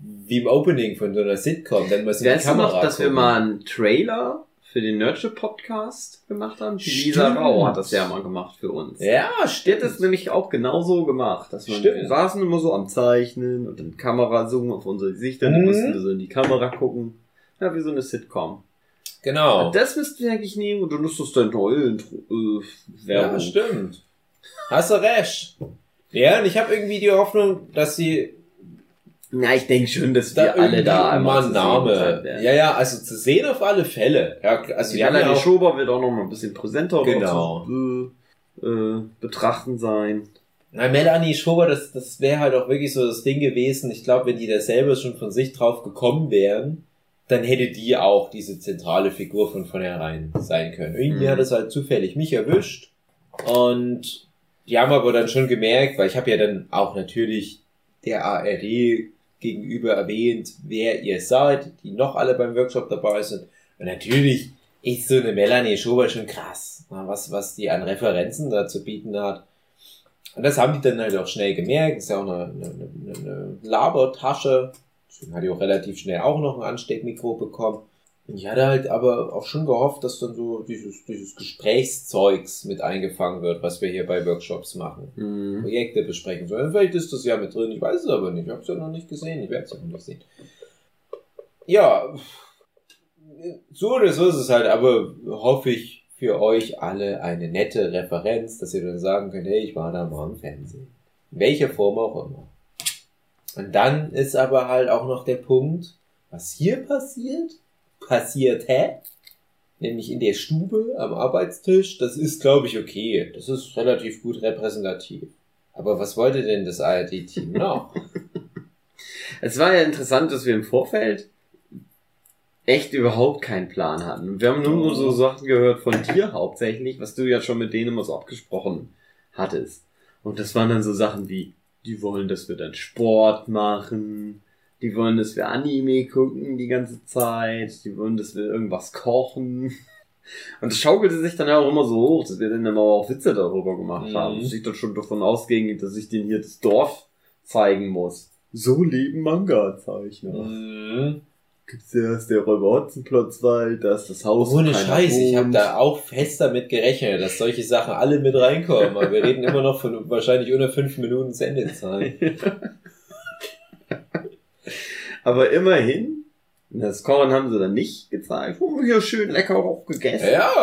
Speaker 2: wie im Opening von so einer Sitcom, dann mal so die Kamera
Speaker 1: noch, dass wir mal einen Trailer für den Nerdship Podcast gemacht haben? Die Lisa
Speaker 2: Stimmt.
Speaker 1: Rau hat das ja mal gemacht für uns.
Speaker 2: Ja,
Speaker 1: Die hat
Speaker 2: stimmt.
Speaker 1: das nämlich auch genauso gemacht. Dass
Speaker 2: Stimmt.
Speaker 1: wir saßen immer so am Zeichnen und dann Kamera zoomen auf unsere Gesichter, dann
Speaker 2: Mhm.
Speaker 1: mussten wir so in die Kamera gucken. Ja, wie so eine Sitcom.
Speaker 2: Genau.
Speaker 1: Das müssten wir eigentlich nehmen und dann ist das dann toll. Intro, äh, Werbung.
Speaker 2: Ja, stimmt. Hast du recht. Ja, und ich habe irgendwie die Hoffnung, dass sie
Speaker 1: Na, ich denke schon, dass
Speaker 2: da
Speaker 1: wir alle da einmal sein
Speaker 2: Name. Ja, ja, also zu sehen auf alle Fälle. Ja, also
Speaker 1: Die
Speaker 2: ja
Speaker 1: Melanie Schober wird auch noch mal ein bisschen präsenter
Speaker 2: Genau.
Speaker 1: zu äh, äh, betrachten sein.
Speaker 2: Na, Melanie Schober, das, das wäre halt auch wirklich so das Ding gewesen. Ich glaube, wenn die da selber schon von sich drauf gekommen wären, dann hätte die auch diese zentrale Figur von vornherein sein können. Irgendwie
Speaker 1: Mhm.
Speaker 2: hat es halt zufällig mich erwischt. Und die haben aber dann schon gemerkt, weil ich habe ja dann auch natürlich der ARD gegenüber erwähnt, wer ihr seid, die noch alle beim Workshop dabei sind. Und natürlich ist so eine Melanie Schober schon krass, na, was, was die an Referenzen da zu bieten hat. Und das haben die dann halt auch schnell gemerkt. Ist ja auch eine, eine, eine, eine Labertasche. Deswegen hat die auch relativ schnell auch noch ein Ansteckmikro bekommen. Und ich hatte halt aber auch schon gehofft, dass dann so dieses, dieses Gesprächszeugs mit eingefangen wird, was wir hier bei Workshops machen.
Speaker 1: Mhm.
Speaker 2: Projekte besprechen sollen. Vielleicht ist das ja mit drin, ich weiß es aber nicht. Ich habe es ja noch nicht gesehen, ich werde es ja noch nicht sehen. Ja, so oder so ist es halt, aber hoffe ich für euch alle eine nette Referenz, dass ihr dann sagen könnt, hey, ich war da mal im Fernsehen. In welcher Form auch immer. Und dann ist aber halt auch noch der Punkt, was hier passiert, passiert, hä? Nämlich in der Stube am Arbeitstisch, das ist, glaube ich, okay. Das ist relativ gut repräsentativ. Aber was wollte denn das ARD-Team noch?
Speaker 1: Es war ja interessant, dass wir im Vorfeld echt überhaupt keinen Plan hatten. Wir haben nur so Sachen gehört von dir hauptsächlich, was du ja schon mit denen immer so abgesprochen hattest. Und das waren dann so Sachen wie, die wollen, dass wir dann Sport machen, die wollen, dass wir Anime gucken die ganze Zeit, die wollen, dass wir irgendwas kochen. Und das schaukelte sich dann ja auch immer so hoch, dass wir dann immer auch Witze darüber gemacht
Speaker 2: Mhm.
Speaker 1: haben. Dass ich dann schon davon ausging, dass ich denen hier das Dorf zeigen muss. So leben Manga-Zeichner.
Speaker 2: Mhm.
Speaker 1: Gibt's erst der Räuber Hotzenplotzwald, da ist das Haus.
Speaker 2: Ohne Scheiß, ich habe
Speaker 1: wohnt.
Speaker 2: da auch fest damit gerechnet, dass solche Sachen alle mit reinkommen. Aber wir reden immer noch von wahrscheinlich unter fünf Minuten Sendezeit.
Speaker 1: Aber immerhin, das Kochen haben sie dann nicht gezeigt. Oh, hier schön lecker auch gegessen.
Speaker 2: Ja,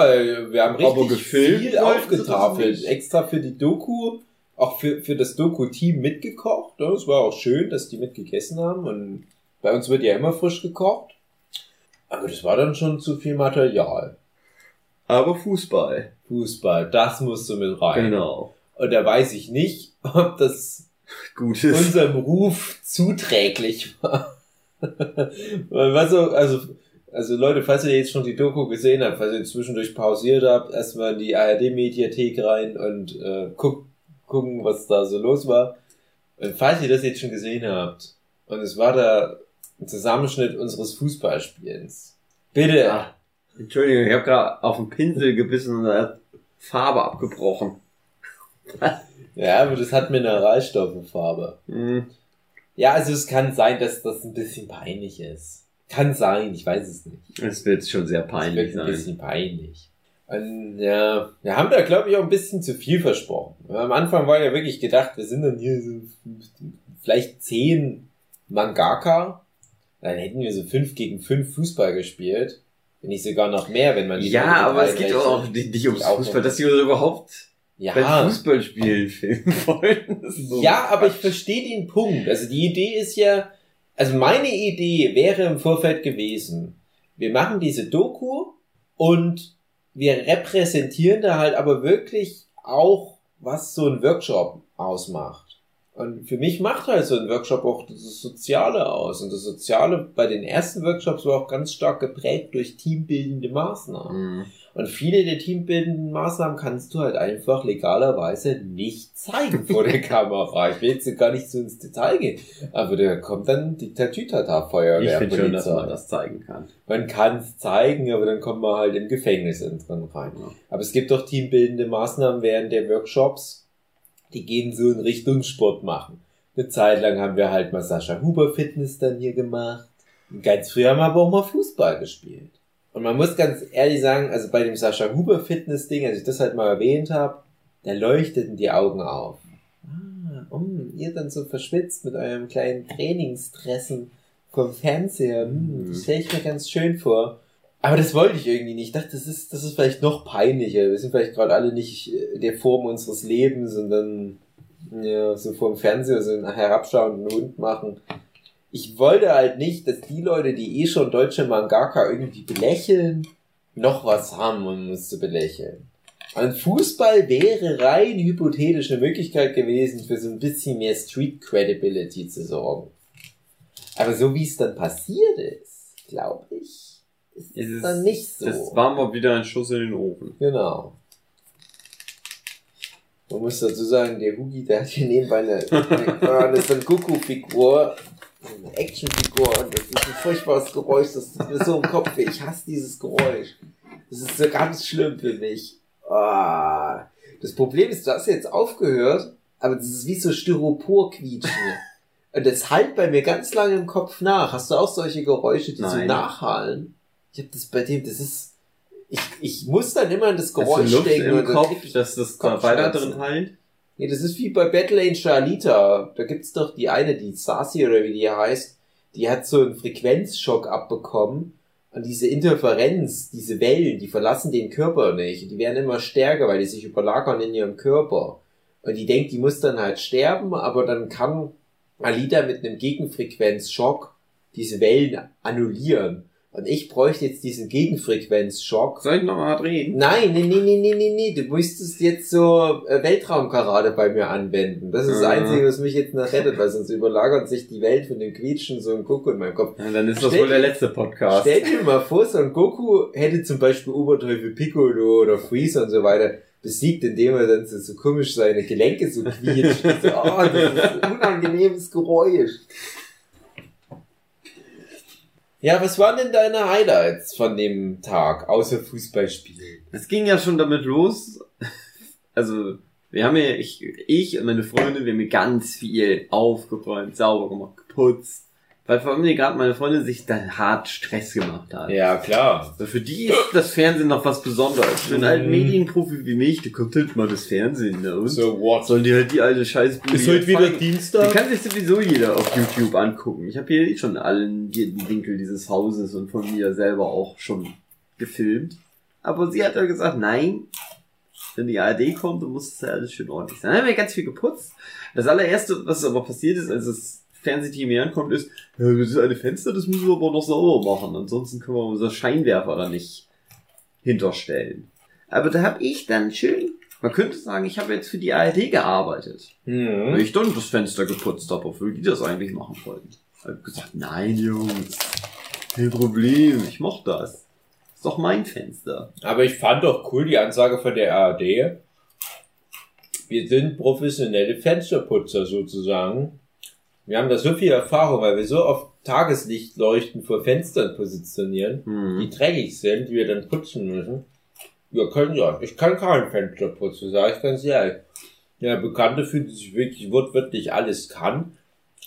Speaker 2: wir haben
Speaker 1: Aber
Speaker 2: richtig
Speaker 1: gefilmt
Speaker 2: viel
Speaker 1: das
Speaker 2: aufgetafelt. Extra für die Doku, auch für, für das Doku-Team mitgekocht. Ja, Es war auch schön, dass die mitgegessen haben. Und bei uns wird ja immer frisch gekocht. Aber das war dann schon zu viel Material.
Speaker 1: Aber Fußball.
Speaker 2: Fußball, das musst du mit rein.
Speaker 1: Genau.
Speaker 2: Und da weiß ich nicht, ob das
Speaker 1: Gut ist.
Speaker 2: unserem Ruf zuträglich war. Was so, also, also Leute, falls ihr jetzt schon die Doku gesehen habt, falls ihr zwischendurch pausiert habt, erstmal in die ARD-Mediathek rein und äh, guck, gucken, was da so los war. Und falls ihr das jetzt schon gesehen habt, und es war da ein Zusammenschnitt unseres Fußballspielens. Bitte,
Speaker 1: Ah, Entschuldigung, ich habe gerade auf den Pinsel gebissen und da hat Farbe abgebrochen.
Speaker 2: ja, aber das hat Mineralstoffefarbe.
Speaker 1: Hm.
Speaker 2: Ja, also es kann sein, dass das ein bisschen peinlich ist. Kann sein, ich weiß es nicht.
Speaker 1: Es wird schon sehr
Speaker 2: Es
Speaker 1: peinlich
Speaker 2: wird ein
Speaker 1: sein.
Speaker 2: bisschen peinlich. Und, ja, wir haben da, glaube ich, auch ein bisschen zu viel versprochen. Am Anfang war ja wirklich gedacht, wir sind dann hier so vielleicht zehn Mangaka. Dann hätten wir so fünf gegen fünf Fußball gespielt. Wenn nicht sogar noch mehr, wenn man
Speaker 1: Ja, aber es geht doch auch nicht, nicht ums Fußball, dass die überhaupt beim
Speaker 2: Ja,
Speaker 1: Fußballspielen filmen wollen. So
Speaker 2: ja, aber ich verstehe den Punkt. Also die Idee ist ja, also meine Idee wäre im Vorfeld gewesen, wir machen diese Doku und wir repräsentieren da halt aber wirklich auch, was so ein Workshop ausmacht. Und für mich macht halt so ein Workshop auch das Soziale aus. Und das Soziale bei den ersten Workshops war auch ganz stark geprägt durch teambildende Maßnahmen.
Speaker 1: Mhm.
Speaker 2: Und viele der teambildenden Maßnahmen kannst du halt einfach legalerweise nicht zeigen vor der Kamera. Ich will jetzt gar nicht so ins Detail gehen. Aber da kommt dann Diktatütata
Speaker 1: Ich
Speaker 2: Feuerwehr.
Speaker 1: finde schon, dass man das zeigen kann.
Speaker 2: Man kann es zeigen, aber dann kommt man halt im Gefängnis drin rein.
Speaker 1: Ja.
Speaker 2: Aber es gibt doch teambildende Maßnahmen während der Workshops, die gehen so in Richtung Sport machen. Eine Zeit lang haben wir halt mal Sascha Huber Fitness dann hier gemacht. Und ganz früher haben wir aber auch mal Fußball gespielt. Und man muss ganz ehrlich sagen, also bei dem Sascha Huber Fitness Ding, als ich das halt mal erwähnt habe, da leuchteten die Augen auf. Ah, um, ihr dann so verschwitzt mit eurem kleinen Trainingstressen vom Fernseher. Hm,
Speaker 1: Mhm.
Speaker 2: das stelle ich mir ganz schön vor. Aber das wollte ich irgendwie nicht. Ich dachte, das ist, das ist vielleicht noch peinlicher. Wir sind vielleicht gerade alle nicht der Form unseres Lebens und dann ja, so vor dem Fernseher so einen herabschauenden Hund machen. Ich wollte halt nicht, dass die Leute, die eh schon deutsche Mangaka irgendwie belächeln, noch was haben, um uns zu belächeln. Und Fußball wäre rein hypothetisch eine Möglichkeit gewesen, für so ein bisschen mehr Street Credibility zu sorgen. Aber so wie es dann passiert ist, glaube ich, ist
Speaker 1: Es
Speaker 2: es
Speaker 1: ist-
Speaker 2: dann nicht so.
Speaker 1: Das war mal wieder ein Schuss in den Ofen.
Speaker 2: Genau. Man muss dazu sagen, der Hugi, der hat hier nebenbei eine, eine, eine Son Goku-Figur, eine Actionfigur, und das ist ein furchtbares Geräusch, das tut mir so im Kopf weh. Ich hasse dieses Geräusch. Das ist so ganz schlimm für mich. Ah. Das Problem ist, du hast jetzt aufgehört, aber das ist wie so Styropor-Quietschen. Und das halt bei mir ganz lange im Kopf nach. Hast du auch solche Geräusche, die so
Speaker 1: Nein.
Speaker 2: nachhallen? Ich hab das bei dem, das ist, ich, ich muss dann immer an das Geräusch
Speaker 1: Luft
Speaker 2: denken.
Speaker 1: im Kopf, dass das da weiter drin heilt?
Speaker 2: Nee, das ist wie bei Battle Angel Alita. Da gibt's doch die eine, die Stasi oder wie die heißt, die hat so einen Frequenzschock abbekommen. Und diese Interferenz, diese Wellen, die verlassen den Körper nicht. Die werden immer stärker, weil die sich überlagern in ihrem Körper. Und die denkt, die muss dann halt sterben, aber dann kann Alita mit einem Gegenfrequenzschock diese Wellen annullieren. Und ich bräuchte jetzt diesen Gegenfrequenzschock,
Speaker 1: Soll ich nochmal drehen?
Speaker 2: Nein, nee, nee, nee, nee, nee, nee. Du müsstest jetzt so äh, Weltraumkarate bei mir anwenden. Das ist das
Speaker 1: Mhm.
Speaker 2: Einzige, was mich jetzt noch rettet, weil sonst überlagert sich die Welt von dem Quietschen so ein Goku in meinem Kopf.
Speaker 1: Ja, dann ist das
Speaker 2: Stell-
Speaker 1: wohl der letzte Podcast.
Speaker 2: Stell dir mal vor, so ein Goku hätte zum Beispiel Oberteufel Piccolo oder Freezer und so weiter besiegt, indem er dann so, so komisch seine Gelenke so quietscht. so, oh, das ist ein unangenehmes Geräusch. Ja, was waren denn deine Highlights von dem Tag, außer Fußballspielen?
Speaker 1: Es ging ja schon damit los. Also, wir haben ja, ich, ich und meine Freundin, wir haben hier ganz viel aufgeräumt, sauber gemacht, geputzt. Weil vor allem gerade meine Freundin sich da hart Stress gemacht hat.
Speaker 2: Ja, klar.
Speaker 1: Also für die ist das Fernsehen noch was Besonderes. Für einen
Speaker 2: Mhm.
Speaker 1: alten Medienprofi wie mich, der kommt halt mal das Fernsehen, ne? Und
Speaker 2: So, what?
Speaker 1: sollen die halt die alte Scheißbude Die
Speaker 2: Dienstag?
Speaker 1: kann sich sowieso jeder auf YouTube angucken. Ich habe hier eh schon allen jeden Winkel dieses Hauses und von mir selber auch schon gefilmt. Aber sie hat ja gesagt, nein, wenn die ARD kommt, dann muss es ja alles schön ordentlich sein. Dann haben wir ganz viel geputzt. Das allererste, was aber passiert ist, als das Fernsehteam hier ankommt, ist, ja, das ist eine Fenster, das müssen wir aber noch sauber machen. Ansonsten können wir unser Scheinwerfer da nicht hinterstellen. Aber da habe ich dann schön, man könnte sagen, ich habe jetzt für die ARD gearbeitet.
Speaker 2: Hm.
Speaker 1: Weil ich dann das Fenster geputzt habe, obwohl die das eigentlich machen wollten. Ich habe gesagt, nein, Jungs, kein Problem, ich mach das. Ist doch mein Fenster.
Speaker 2: Aber ich fand doch cool die Ansage von der ARD. Wir sind professionelle Fensterputzer sozusagen. Wir haben da so viel Erfahrung, weil wir so oft Tageslichtleuchten vor Fenstern positionieren, die
Speaker 1: Hm.
Speaker 2: dreckig sind, die wir dann putzen müssen. Wir können ja, ich kann kein Fenster putzen, sage ich ganz ehrlich. Ja, Bekannte fühlen sich wirklich wortwörtlich alles kann,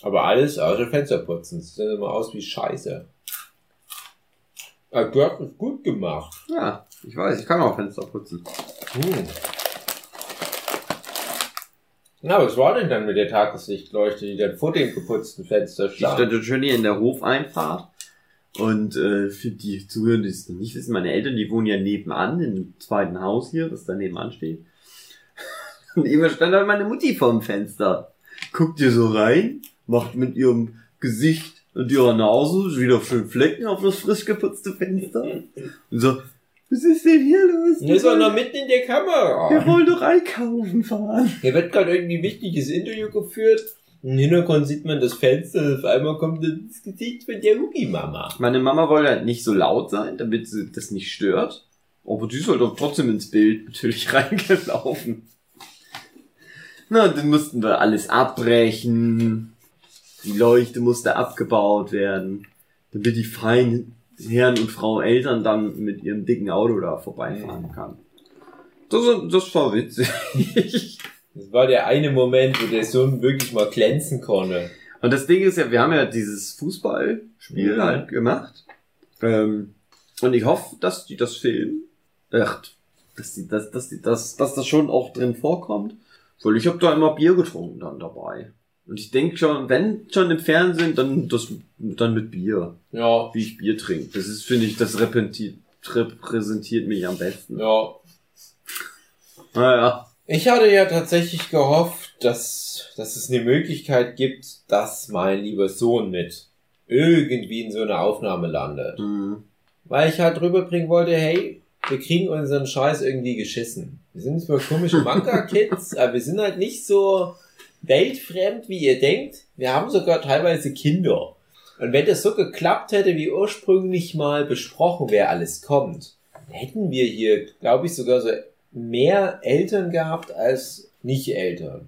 Speaker 2: aber alles außer Fensterputzen. Das sieht immer aus wie Scheiße. Aber du hast es gut gemacht.
Speaker 1: Ja, ich weiß, ich kann auch Fenster putzen.
Speaker 2: Hm. Na, was war denn dann mit der Tageslichtleuchte, die dann vor dem geputzten Fenster
Speaker 1: Ich
Speaker 2: stand?
Speaker 1: stand schön hier in der Hofeinfahrt. Und äh, für die Zuhörer, die es noch nicht wissen, meine Eltern, die wohnen ja nebenan, im zweiten Haus hier, das da nebenan steht. Und immer stand halt meine Mutti vorm Fenster. Guckt ihr so rein, macht mit ihrem Gesicht und ihrer Nase wieder schön Flecken auf das frisch geputzte Fenster. Und so, was ist denn hier los?
Speaker 2: Das ist doch noch mitten in der Kamera.
Speaker 1: Wir wollen doch einkaufen fahren.
Speaker 2: Hier wird gerade irgendwie ein wichtiges Interview geführt. Im Hintergrund sieht man das Fenster und auf einmal kommt das Gesicht von der Hugi-Mama.
Speaker 1: Meine Mama wollte halt nicht so laut sein, damit sie das nicht stört. Aber die ist halt auch trotzdem ins Bild natürlich reingelaufen. Na, dann mussten wir alles abbrechen. Die Leuchte musste abgebaut werden, damit die feinen Herren und Frauen Eltern dann mit ihrem dicken Auto da vorbeifahren kann. Das, das war witzig.
Speaker 2: Das war der eine Moment, wo der Sohn wirklich mal glänzen konnte.
Speaker 1: Und das Ding ist ja, wir haben ja dieses Fußballspiel
Speaker 2: Mhm.
Speaker 1: halt gemacht. Ähm, und ich hoffe, dass die das filmen. Ach, dass die, dass, dass die, dass, dass das schon auch drin vorkommt. Weil ich habe da immer Bier getrunken dann dabei. Und ich denke schon, wenn schon im Fernsehen, dann das dann mit Bier.
Speaker 2: Ja,
Speaker 1: Wie ich Bier trinke. Das ist, finde ich, das repräsentiert, repräsentiert mich am besten.
Speaker 2: ja.
Speaker 1: Naja.
Speaker 2: Ich hatte ja tatsächlich gehofft, dass, dass es eine Möglichkeit gibt, dass mein lieber Sohn mit irgendwie in so einer Aufnahme landet.
Speaker 1: Hm.
Speaker 2: Weil ich halt rüberbringen wollte, hey, wir kriegen unseren Scheiß irgendwie geschissen. Wir sind zwar komische Manga-Kids, aber wir sind halt nicht so weltfremd, wie ihr denkt. Wir haben sogar teilweise Kinder. Und wenn das so geklappt hätte, wie ursprünglich mal besprochen, wer alles kommt, hätten wir hier, glaube ich, sogar so mehr Eltern gehabt als Nicht-Eltern.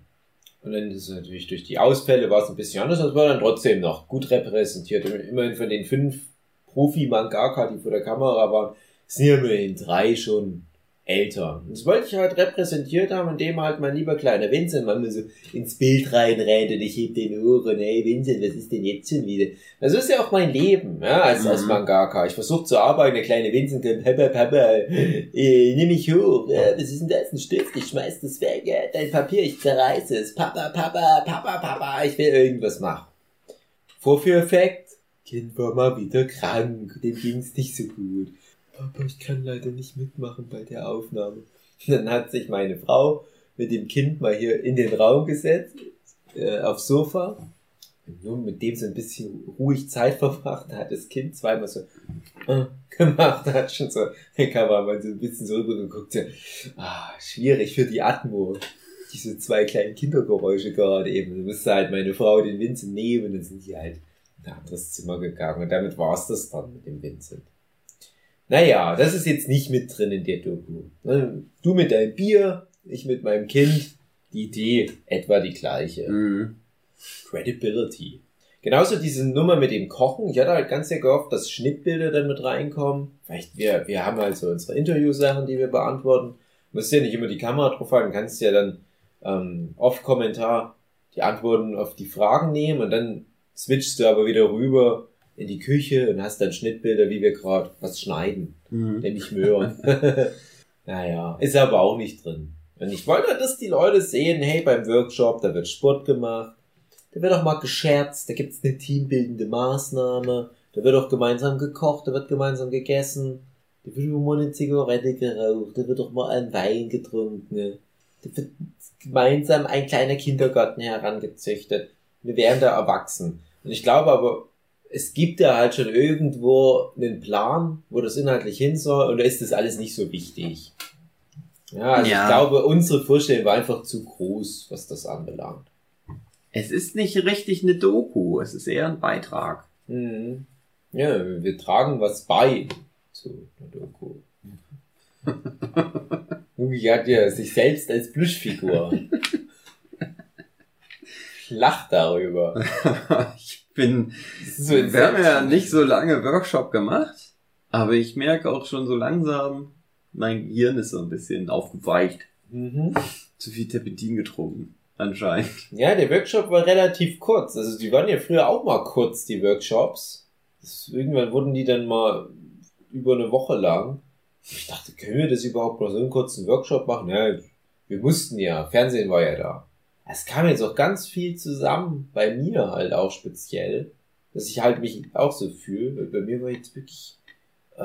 Speaker 2: Und dann ist es natürlich durch die Ausfälle war es ein bisschen anders, aber war dann trotzdem noch gut repräsentiert. Immerhin von den fünf Profi-Mangaka, die vor der Kamera waren, sind ja immerhin drei schon Eltern. Und das wollte ich halt repräsentiert haben, indem halt mein lieber kleiner Vincent mal so ins Bild reinrennt und ich heb den und hey Vincent, was ist denn jetzt schon wieder? Also ist ja auch mein Leben, ja, als, als
Speaker 1: Mhm.
Speaker 2: Mangaka. Ich versuche zu arbeiten, der kleine Vincent kommt, Papa, Papa, äh, nimm mich hoch, äh, was ist denn das, ein Stift, ich schmeiß das weg, äh, dein Papier, ich zerreiße es, Papa, Papa, Papa, Papa, ich will irgendwas machen. Vorführeffekt, Kind war mal wieder krank, dem ging's nicht so gut. Papa, ich kann leider nicht mitmachen bei der Aufnahme. Dann hat sich meine Frau mit dem Kind mal hier in den Raum gesetzt, äh, aufs Sofa. Nur mit dem so ein bisschen ruhig Zeit verbracht, da hat das Kind zweimal so äh, gemacht, hat schon so der Kameramann so ein bisschen so rübergeguckt, so, ah, schwierig für die Atmo. Diese zwei kleinen Kindergeräusche gerade eben. Da musste halt meine Frau den Vincent nehmen dann sind die halt in ein anderes Zimmer gegangen. Und damit war's das dann mit dem Vincent. Naja, das ist jetzt nicht mit drin in der Doku. Ne, Du mit deinem Bier, ich mit meinem Kind. Die Idee etwa die gleiche.
Speaker 1: Hm.
Speaker 2: Credibility. Genauso diese Nummer mit dem Kochen. Ich hatte halt ganz sehr gehofft, dass Schnittbilder dann mit reinkommen. Vielleicht, wir, wir haben halt so unsere Interviewsachen, die wir beantworten. Du musst ja nicht immer die Kamera drauf halten, kannst ja dann ähm, Off-Kommentar die Antworten auf die Fragen nehmen und dann switchst du aber wieder rüber in die Küche und hast dann Schnittbilder, wie wir gerade was schneiden
Speaker 1: Hm.
Speaker 2: nämlich Möhren. naja, ist aber auch nicht drin. Und ich wollte, dass die Leute sehen, hey, beim Workshop, da wird Sport gemacht, da wird auch mal gescherzt, da gibt's eine teambildende Maßnahme, da wird auch gemeinsam gekocht, da wird gemeinsam gegessen, da wird auch mal eine Zigarette geraucht, da wird auch mal ein Wein getrunken, da wird gemeinsam ein kleiner Kindergarten herangezüchtet. Wir werden da erwachsen. Und ich glaube aber, es gibt da halt schon irgendwo einen Plan, wo das inhaltlich hin soll, und da ist das alles nicht so wichtig. Ja, also
Speaker 1: Ja.
Speaker 2: ich glaube, unsere Vorstellung war einfach zu groß, was das anbelangt.
Speaker 1: Es ist nicht richtig eine Doku, es ist eher ein Beitrag.
Speaker 2: Mhm. Ja, wir tragen was bei zu einer Doku. Hugi hat ja sich selbst als Plüschfigur. Ich lach darüber.
Speaker 1: ich bin,
Speaker 2: so
Speaker 1: wir haben ja nicht so lange Workshop gemacht, aber ich merke auch schon so langsam, mein Gehirn ist so ein bisschen aufgeweicht.
Speaker 2: Mhm.
Speaker 1: Zu viel Terpentin getrunken, anscheinend.
Speaker 2: Ja, der Workshop war relativ kurz. Also die waren ja früher auch mal kurz, die Workshops. Das, irgendwann wurden die dann mal über eine Woche lang. Ich dachte, können wir das überhaupt noch so einen kurzen Workshop machen? Ja, wir mussten ja. Fernsehen war ja da. Es kam jetzt auch ganz viel zusammen, bei mir halt auch speziell, dass ich halt mich auch so fühle. Weil Bei mir war jetzt wirklich, äh,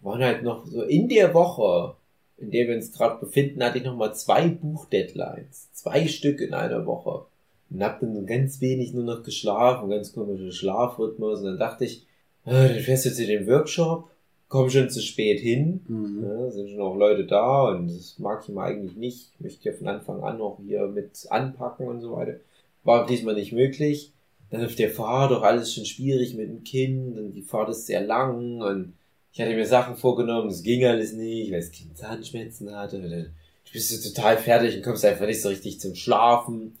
Speaker 2: waren halt noch so in der Woche, in der wir uns gerade befinden, hatte ich noch mal zwei Buchdeadlines. Zwei Stück in einer Woche. Und hab dann ganz wenig nur noch geschlafen, ganz komischer Schlafrhythmus. Und dann dachte ich, ah, dann fährst du zu dem Workshop, komm schon zu spät hin.
Speaker 1: Mhm.
Speaker 2: Ja, sind schon auch Leute da und das mag ich mal eigentlich nicht. Ich möchte ja von Anfang an auch hier mit anpacken und so weiter. War diesmal nicht möglich. Dann auf der Fahrt auch alles schon schwierig mit dem Kind und die Fahrt ist sehr lang und ich hatte mir Sachen vorgenommen, es ging alles nicht, weil das Kind Zahnschmerzen hatte. Und dann bist du total fertig und kommst einfach nicht so richtig zum Schlafen.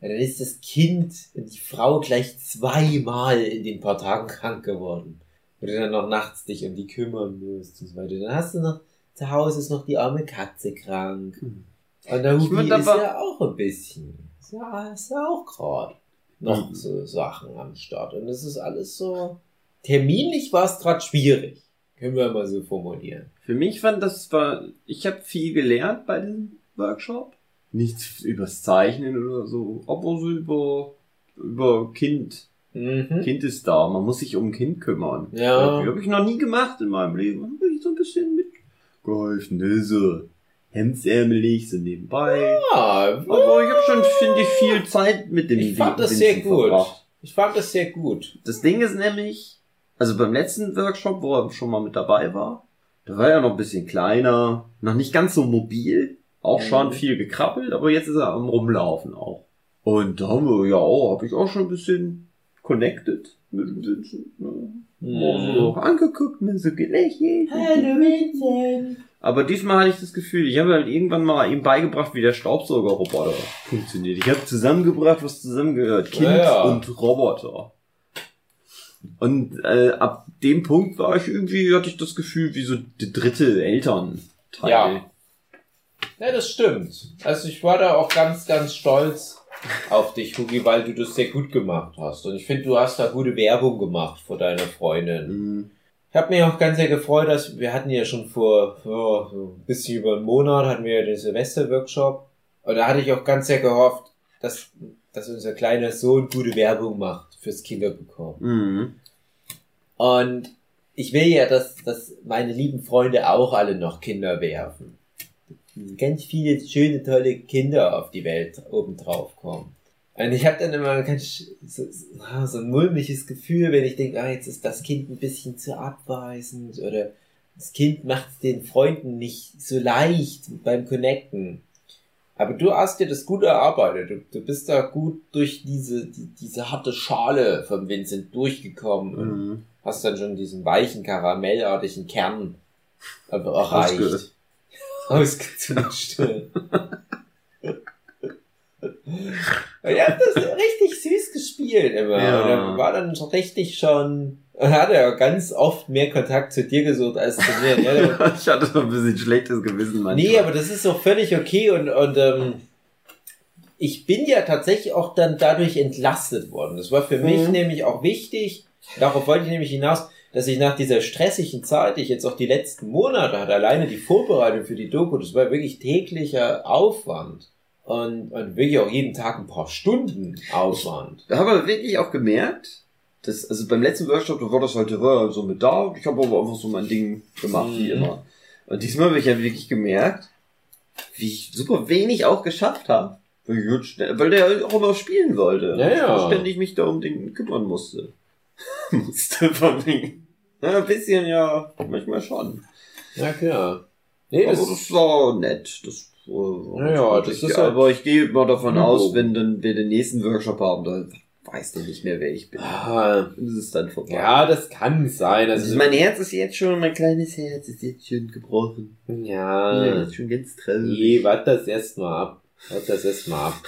Speaker 2: Und dann ist das Kind und die Frau gleich zweimal in den paar Tagen krank geworden. Wo du dann noch nachts dich um die kümmern musst und so weiter. Dann hast du noch, zu Hause ist noch die arme Katze krank.
Speaker 1: Mhm.
Speaker 2: Und der Hubi ist ja auch ein bisschen. Ist ja, ist ja auch gerade noch
Speaker 1: Mhm.
Speaker 2: so Sachen am Start. Und das ist alles so. Terminlich war es gerade schwierig. Können wir mal so formulieren.
Speaker 1: Für mich fand das war, ich habe viel gelernt bei diesem Workshop. Nichts übers Zeichnen oder so, aber so über, über Kind.
Speaker 2: Mhm.
Speaker 1: Kind ist da, man muss sich um ein Kind kümmern.
Speaker 2: Ja.
Speaker 1: Die habe ich noch nie gemacht in meinem Leben. Da bin ich so ein bisschen mitgeholfen, ne, so hemdsärmelig, so nebenbei.
Speaker 2: Ja,
Speaker 1: Aber ich habe schon, finde ich, viel Zeit mit dem
Speaker 2: ich fand das
Speaker 1: Vincent
Speaker 2: sehr gut.
Speaker 1: verbracht.
Speaker 2: Ich fand das sehr gut.
Speaker 1: Das Ding ist nämlich, also beim letzten Workshop, wo er schon mal mit dabei war, da war er noch ein bisschen kleiner, noch nicht ganz so mobil, auch
Speaker 2: Mhm.
Speaker 1: schon viel gekrabbelt, aber jetzt ist er am Rumlaufen auch. Und da haben wir, ja, habe ich auch schon ein bisschen connected mit dem Vincent. Ne? Mal so angeguckt, mir so gelächelt.
Speaker 2: Vincent.
Speaker 1: Aber diesmal hatte ich das Gefühl, ich habe halt irgendwann mal ihm beigebracht, wie der Staubsaugerroboter funktioniert. Ich habe zusammengebracht, was zusammengehört. Kind
Speaker 2: Ja, ja.
Speaker 1: und Roboter. Und äh, ab dem Punkt war ich irgendwie, hatte ich das Gefühl, wie so der dritte Elternteil.
Speaker 2: Ja. Ja, das stimmt. Also ich war da auch ganz, ganz stolz auf dich, Hugi, weil du das sehr gut gemacht hast. Und ich finde, du hast da gute Werbung gemacht vor deiner Freundin.
Speaker 1: Mhm.
Speaker 2: Ich habe mich auch ganz sehr gefreut, dass wir hatten ja schon vor ja, so ein bisschen über einen Monat hatten wir ja den Silvester-Workshop. Und da hatte ich auch ganz sehr gehofft, dass, dass unser kleiner Sohn gute Werbung macht fürs Kinderbekommen.
Speaker 1: Mhm.
Speaker 2: Und ich will ja, dass, dass meine lieben Freunde auch alle noch Kinder werfen. Ganz viele schöne, tolle Kinder auf die Welt obendrauf kommen. Und ich habe dann immer ganz so, so- ein mulmiges Gefühl, wenn ich denke, ah, jetzt ist das Kind ein bisschen zu abweisend oder das Kind macht es den Freunden nicht so leicht beim Connecten. Aber du hast dir das gut erarbeitet. Du, du bist da gut durch diese, die, diese harte Schale von Vincent durchgekommen und
Speaker 1: Mhm.
Speaker 2: hast dann schon diesen weichen, karamellartigen Kern erreicht.
Speaker 1: Ausge-
Speaker 2: Ausgezünscht. Er hat das richtig süß gespielt immer.
Speaker 1: Ja.
Speaker 2: Und er war dann so richtig schon, er hat ja ganz oft mehr Kontakt zu dir gesucht als zu mir. Der-
Speaker 1: ich hatte so ein bisschen schlechtes Gewissen manchmal.
Speaker 2: Nee, aber das ist doch völlig okay und, und ähm, ich bin ja tatsächlich auch dann dadurch entlastet worden. Das war für mich
Speaker 1: Mhm.
Speaker 2: nämlich auch wichtig. Darauf wollte ich nämlich hinaus, dass ich nach dieser stressigen Zeit, die ich jetzt auch die letzten Monate hatte, alleine die Vorbereitung für die Doku, das war wirklich täglicher Aufwand. Und, und wirklich auch jeden Tag ein paar Stunden Aufwand.
Speaker 1: Da habe ich wirklich auch gemerkt, dass, also beim letzten Workshop, da war das halt, er so mit da, ich habe aber einfach so mein Ding gemacht, wie
Speaker 2: Mhm.
Speaker 1: immer. Und diesmal habe ich ja wirklich gemerkt, wie ich super wenig auch geschafft habe. Weil, der auch immer spielen wollte.
Speaker 2: Ja, ja.
Speaker 1: Und ständig mich da um den kümmern musste. musste von dem. Ja, ein bisschen ja, manchmal schon.
Speaker 2: Ja, klar. Nee, das,
Speaker 1: das war nett. Das war
Speaker 2: Naja, das ist halt-
Speaker 1: aber ich gehe immer davon
Speaker 2: Ja.
Speaker 1: aus, wenn dann wir den nächsten Workshop haben, dann weiß der nicht mehr, wer ich bin.
Speaker 2: ah,
Speaker 1: es ist dann vorbei.
Speaker 2: ja, das kann sein.
Speaker 1: Also
Speaker 2: Also,
Speaker 1: mein Herz ist jetzt schon, mein kleines Herz ist jetzt schon gebrochen.
Speaker 2: ja,
Speaker 1: Ja, ist schon ganz traurig.
Speaker 2: nee, warte das erstmal ab. Warte das erstmal ab.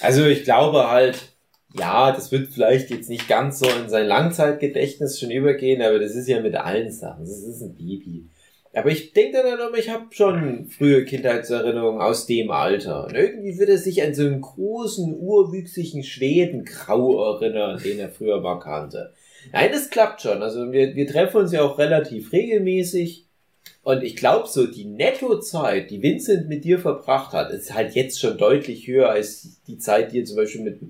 Speaker 2: Also ich glaube halt, ja, das wird vielleicht jetzt nicht ganz so in sein Langzeitgedächtnis schon übergehen, aber das ist ja mit allen Sachen. Das ist ein Baby. Aber ich denke dann immer, ich habe schon frühe Kindheitserinnerungen aus dem Alter. Und irgendwie wird er sich an so einen großen, urwüchsigen Schweden grau erinnern, den er früher mal kannte. Nein, das klappt schon. Also wir, wir treffen uns ja auch relativ regelmäßig. Und ich glaube so, die Nettozeit, die Vincent mit dir verbracht hat, ist halt jetzt schon deutlich höher als die Zeit, die er zum Beispiel mit,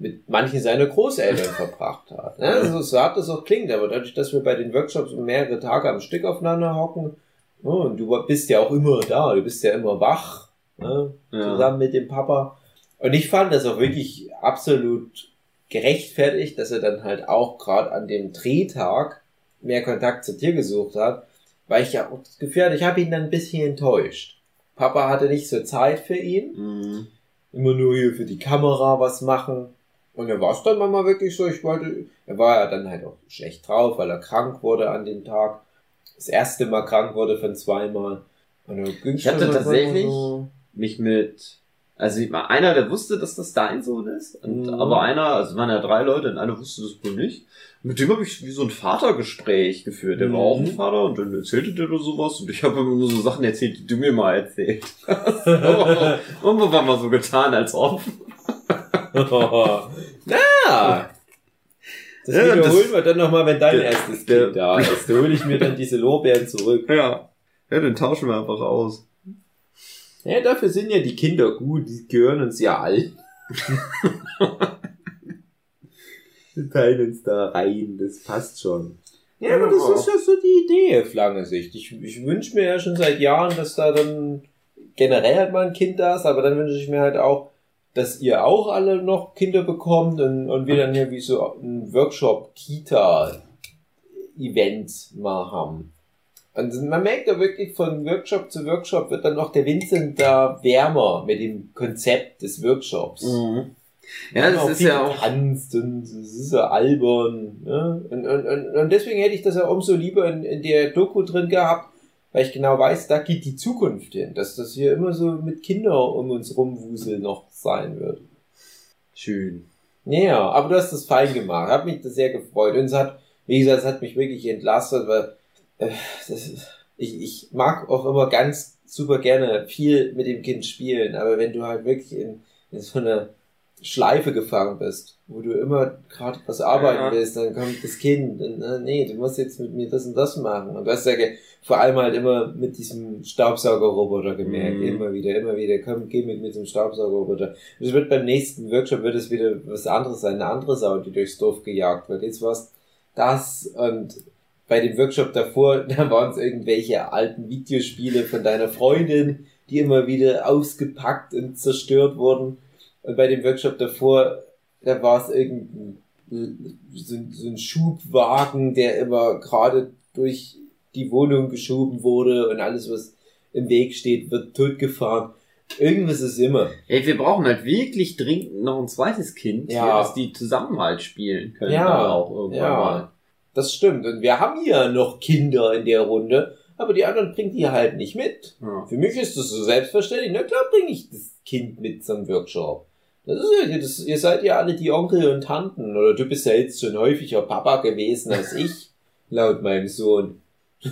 Speaker 2: mit manchen seiner Großeltern verbracht hat. Ne? Also so hart das auch klingt, aber dadurch, dass wir bei den Workshops mehrere Tage am Stück aufeinander hocken, ne, und du bist ja auch immer da, du bist ja immer wach, ne?
Speaker 1: Ja.
Speaker 2: zusammen mit dem Papa. Und ich fand das auch wirklich absolut gerechtfertigt, dass er dann halt auch gerade an dem Drehtag mehr Kontakt zu dir gesucht hat, weil ich ja auch das Gefühl hatte, ich habe ihn dann ein bisschen enttäuscht. Papa hatte nicht so Zeit für ihn,
Speaker 1: Mhm.
Speaker 2: immer nur hier für die Kamera was machen. Und er war es dann manchmal wirklich so, ich wollte, er war ja dann halt auch schlecht drauf, weil er krank wurde an dem Tag. Das erste Mal krank wurde von zweimal.
Speaker 1: Ich hatte tatsächlich-
Speaker 2: so-
Speaker 1: Mich mit, also ich einer, der wusste, dass das dein Sohn ist, und,
Speaker 2: Mhm.
Speaker 1: aber einer, also es waren ja drei Leute und einer wusste das wohl nicht. Mit dem habe ich wie so ein Vatergespräch geführt. Der
Speaker 2: Mhm.
Speaker 1: war auch ein Vater und dann erzählte der sowas und ich habe immer nur so Sachen erzählt, die du mir mal erzählt hast. waren mal so getan, als ob.
Speaker 2: Na! Das
Speaker 1: Ja,
Speaker 2: wiederholen
Speaker 1: das-
Speaker 2: wir dann nochmal, wenn dein
Speaker 1: der-
Speaker 2: erstes
Speaker 1: der-
Speaker 2: Kind da ist. Da hole ich mir dann diese Lorbeeren zurück.
Speaker 1: Ja. Ja, den tauschen wir einfach aus.
Speaker 2: Ja, dafür sind ja die Kinder gut, die gehören uns ja allen. Wir teilen uns da rein, das passt schon. Ja, aber das ist ja so die Idee auf lange Sicht. Ich, ich wünsche mir ja schon seit Jahren, dass da dann generell halt mal ein Kind da ist, aber dann wünsche ich mir halt auch, dass ihr auch alle noch Kinder bekommt und, und wir dann hier wie so ein Workshop-Kita-Event mal haben. Und man merkt da wirklich von Workshop zu Workshop wird dann auch der Vincent da wärmer mit dem Konzept des Workshops.
Speaker 1: Mhm. Ja, das ist ja auch.
Speaker 2: getanzt und es ist so albern. Ne? Und, und, und, und deswegen hätte ich das ja umso lieber in, in der Doku drin gehabt, weil ich genau weiß, da geht die Zukunft hin, dass das hier immer so mit Kindern um uns rumwuseln noch sein wird.
Speaker 1: Schön.
Speaker 2: Ja, aber du hast das fein gemacht. Hat mich das sehr gefreut. Und es hat, wie gesagt, es hat mich wirklich entlastet, weil äh, das ist, ich, ich mag auch immer ganz super gerne viel mit dem Kind spielen, aber wenn du halt wirklich in, in so einer Schleife gefangen bist, wo du immer gerade was arbeiten
Speaker 1: Ja.
Speaker 2: willst, dann kommt das Kind und äh, nee, du musst jetzt mit mir das und das machen. Und du hast ja vor allem halt immer mit diesem Staubsaugerroboter gemerkt,
Speaker 1: Mhm.
Speaker 2: immer wieder, immer wieder, komm, geh mit mir zum Staubsaugerroboter. Es wird beim nächsten Workshop wird es wieder was anderes sein, eine andere Sau, die durchs Dorf gejagt wird. Jetzt war's das und bei dem Workshop davor, da waren es irgendwelche alten Videospiele von deiner Freundin, die immer wieder ausgepackt und zerstört wurden. Und bei dem Workshop davor, da war es irgendein so, ein- so ein Schubwagen, der immer gerade durch die Wohnung geschoben wurde und alles, was im Weg steht, wird totgefahren. Irgendwas ist immer.
Speaker 1: Ey, wir brauchen halt wirklich dringend noch ein zweites Kind,
Speaker 2: Ja.
Speaker 1: hier, dass die zusammen halt spielen können.
Speaker 2: Ja,
Speaker 1: auch irgendwann
Speaker 2: ja.
Speaker 1: mal.
Speaker 2: Das stimmt. Und wir haben ja noch Kinder in der Runde, aber die anderen bringen die halt nicht mit.
Speaker 1: Ja.
Speaker 2: Für mich ist das so selbstverständlich. Na klar bringe ich das Kind mit zum Workshop. Das ist ja, das, ihr seid ja alle die Onkel und Tanten. Oder du bist ja jetzt schon häufiger Papa gewesen als ich, laut meinem Sohn.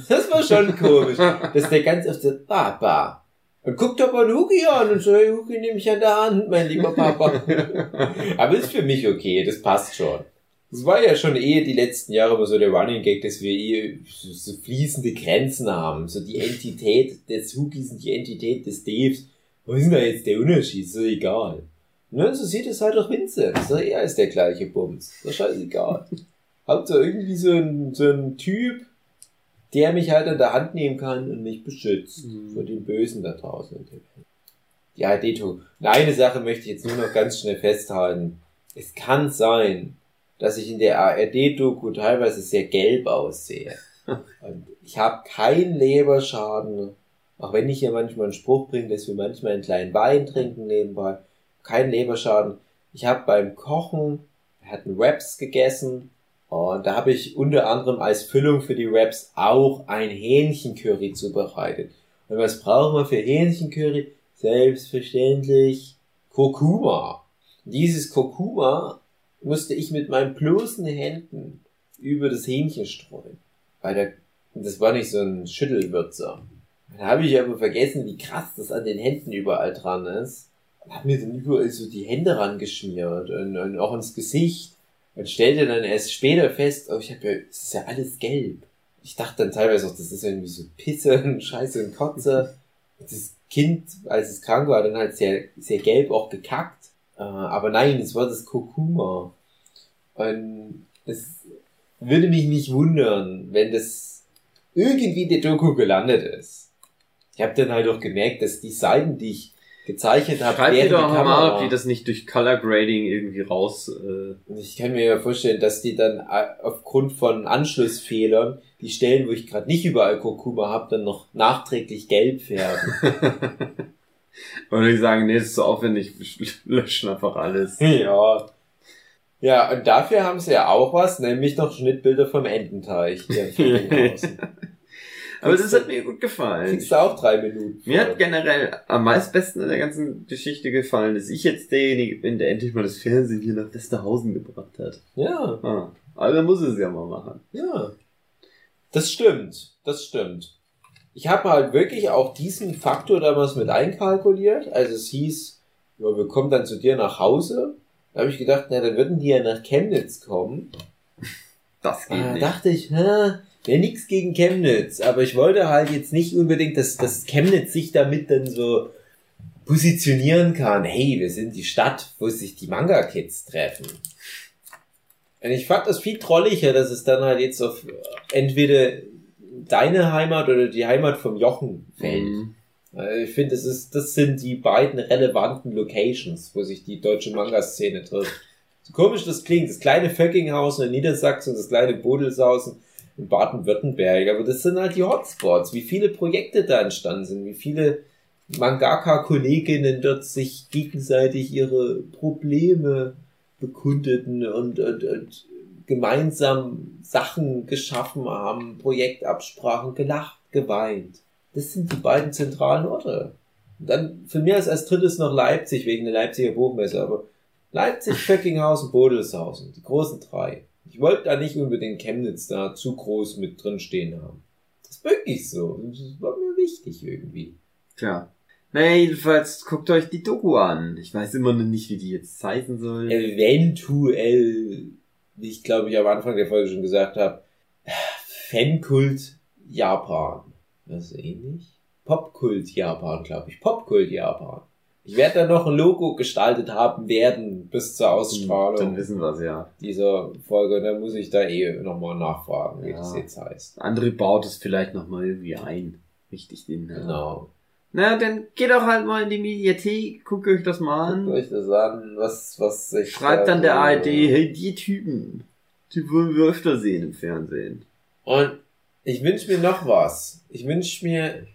Speaker 2: Das war schon komisch, dass der ganz oft sagt, Papa. Und guckt aber Huki an und so, hey, Huki, nehme ich an der Hand, mein lieber Papa. Aber ist für mich okay, das passt schon. Es war ja schon eh die letzten Jahre immer so der Running Gag, dass wir eh so, so fließende Grenzen haben. So die Entität des Hookies und die Entität des Daves. Was ist denn da jetzt der Unterschied? Ist doch egal. Ne, so sieht es halt auch Vincent. So, er ist der gleiche Bums. Das ist scheißegal. Hauptsache irgendwie so ein, so ein Typ, der mich halt an der Hand nehmen kann und mich beschützt
Speaker 1: Mhm.
Speaker 2: vor den Bösen da draußen. Ja, Deto. Eine Sache möchte ich jetzt nur noch ganz schnell festhalten. Es kann sein, dass ich in der ARD-Doku teilweise sehr gelb aussehe. Und ich habe keinen Leberschaden Auch wenn ich hier manchmal einen Spruch bringe, dass wir manchmal einen kleinen Wein trinken nebenbei. Kein Leberschaden. Ich habe beim Kochen, wir hatten Wraps gegessen. Und da habe ich unter anderem als Füllung für die Wraps auch ein Hähnchencurry zubereitet. Und was brauchen wir für Hähnchencurry? Selbstverständlich Kurkuma. Dieses Kurkuma musste ich mit meinen bloßen Händen über das Hähnchen streuen. Weil der, das war nicht so ein Schüttelwürzer. Da habe ich aber vergessen, wie krass das an den Händen überall dran ist. Habe mir dann überall so die Hände rangeschmiert und, und auch ins Gesicht. Und stellte dann erst später fest, oh, ich habe ja, das ist ja alles gelb. Ich dachte dann teilweise auch, das ist irgendwie so Pisse und Scheiße und Kotze. Das Kind, als es krank war, dann halt sehr, sehr gelb auch gekackt. Äh, aber nein, es war das Kurkuma. Und es würde mich nicht wundern, wenn das irgendwie in der Doku gelandet ist. Ich habe dann halt auch gemerkt, dass die Seiten, die ich gezeichnet habe,
Speaker 1: Schreib dir
Speaker 2: während
Speaker 1: doch mal, ob die das nicht durch Color Grading irgendwie raus. Äh,
Speaker 2: ich kann mir ja vorstellen, dass die dann äh, aufgrund von Anschlussfehlern die Stellen, wo ich gerade nicht überall Kurkuma habe, dann noch nachträglich gelb färben.
Speaker 1: oder die sagen, nee, das ist so aufwendig, löschen einfach alles.
Speaker 2: ja. Ja, und dafür haben sie ja auch was, nämlich noch Schnittbilder vom Ententeich.
Speaker 1: Aber das hat mir gut gefallen.
Speaker 2: Kriegst du auch drei Minuten.
Speaker 1: Mir hat generell am meistbesten in der ganzen Geschichte gefallen, dass ich jetzt derjenige bin, der endlich mal das Fernsehen hier nach Westerhausen gebracht hat.
Speaker 2: Ja,
Speaker 1: Ah, also muss es ja mal machen.
Speaker 2: ja. Das stimmt, das stimmt. Ich habe halt wirklich auch diesen Faktor damals mit einkalkuliert. Also es hieß, ja, wir kommen dann zu dir nach Hause. Da habe ich gedacht, na, dann würden die ja nach Chemnitz kommen.
Speaker 1: Das geht
Speaker 2: Da
Speaker 1: nicht.
Speaker 2: dachte ich, hä, wäre nix gegen Chemnitz. Aber ich wollte halt jetzt nicht unbedingt, dass, dass Chemnitz sich damit dann so positionieren kann. Hey, wir sind die Stadt, wo sich die Manga-Kids treffen. Und ich fand das viel trolliger, dass es dann halt jetzt auf entweder deine Heimat oder die Heimat vom Jochen fällt.
Speaker 1: Mhm.
Speaker 2: Ich finde, das ist, das sind die beiden relevanten Locations, wo sich die deutsche Manga-Szene trifft. So komisch das klingt, das kleine Vöckinghausen in Niedersachsen und das kleine Bodelshausen in Baden-Württemberg, aber das sind halt die Hotspots, wie viele Projekte da entstanden sind, wie viele Mangaka-Kolleginnen dort sich gegenseitig ihre Probleme bekundeten und, und, und gemeinsam Sachen geschaffen haben, Projektabsprachen, gelacht, geweint. Das sind die beiden zentralen Orte. Und dann für mich ist als drittes noch Leipzig wegen der Leipziger Buchmesse, aber Leipzig, Vöckinghausen, Bodelshausen, die großen drei. Ich wollte da nicht unbedingt Chemnitz da zu groß mit drin stehen haben. Das ist wirklich so. Das war mir wichtig irgendwie.
Speaker 1: Klar. Naja, jedenfalls guckt euch die Doku an. Ich weiß immer noch nicht, wie die jetzt heißen soll.
Speaker 2: Eventuell, wie ich glaube ich am Anfang der Folge schon gesagt habe, Fankult Japan. Das ist ähnlich? Popkult Japan, glaube ich. Popkult Japan. Ich werde da noch ein Logo gestaltet haben werden bis zur
Speaker 1: Dann
Speaker 2: Ausstrahlung
Speaker 1: wissen wir's ja.
Speaker 2: dieser Folge. Und dann muss ich da eh nochmal nachfragen, wie
Speaker 1: Ja.
Speaker 2: das jetzt heißt.
Speaker 1: André baut es vielleicht nochmal irgendwie ein. Richtig den. äh,
Speaker 2: Genau.
Speaker 1: Na, dann geht doch halt mal in die Mediathek, guckt euch das mal
Speaker 2: Guckt
Speaker 1: an.
Speaker 2: euch das an, was, was ich
Speaker 1: Schreibt
Speaker 2: da
Speaker 1: dann der
Speaker 2: so-
Speaker 1: ARD, hey, die Typen, die wollen wir öfter sehen im Fernsehen.
Speaker 2: Und ich wünsche mir noch was. Ich wünsche mir,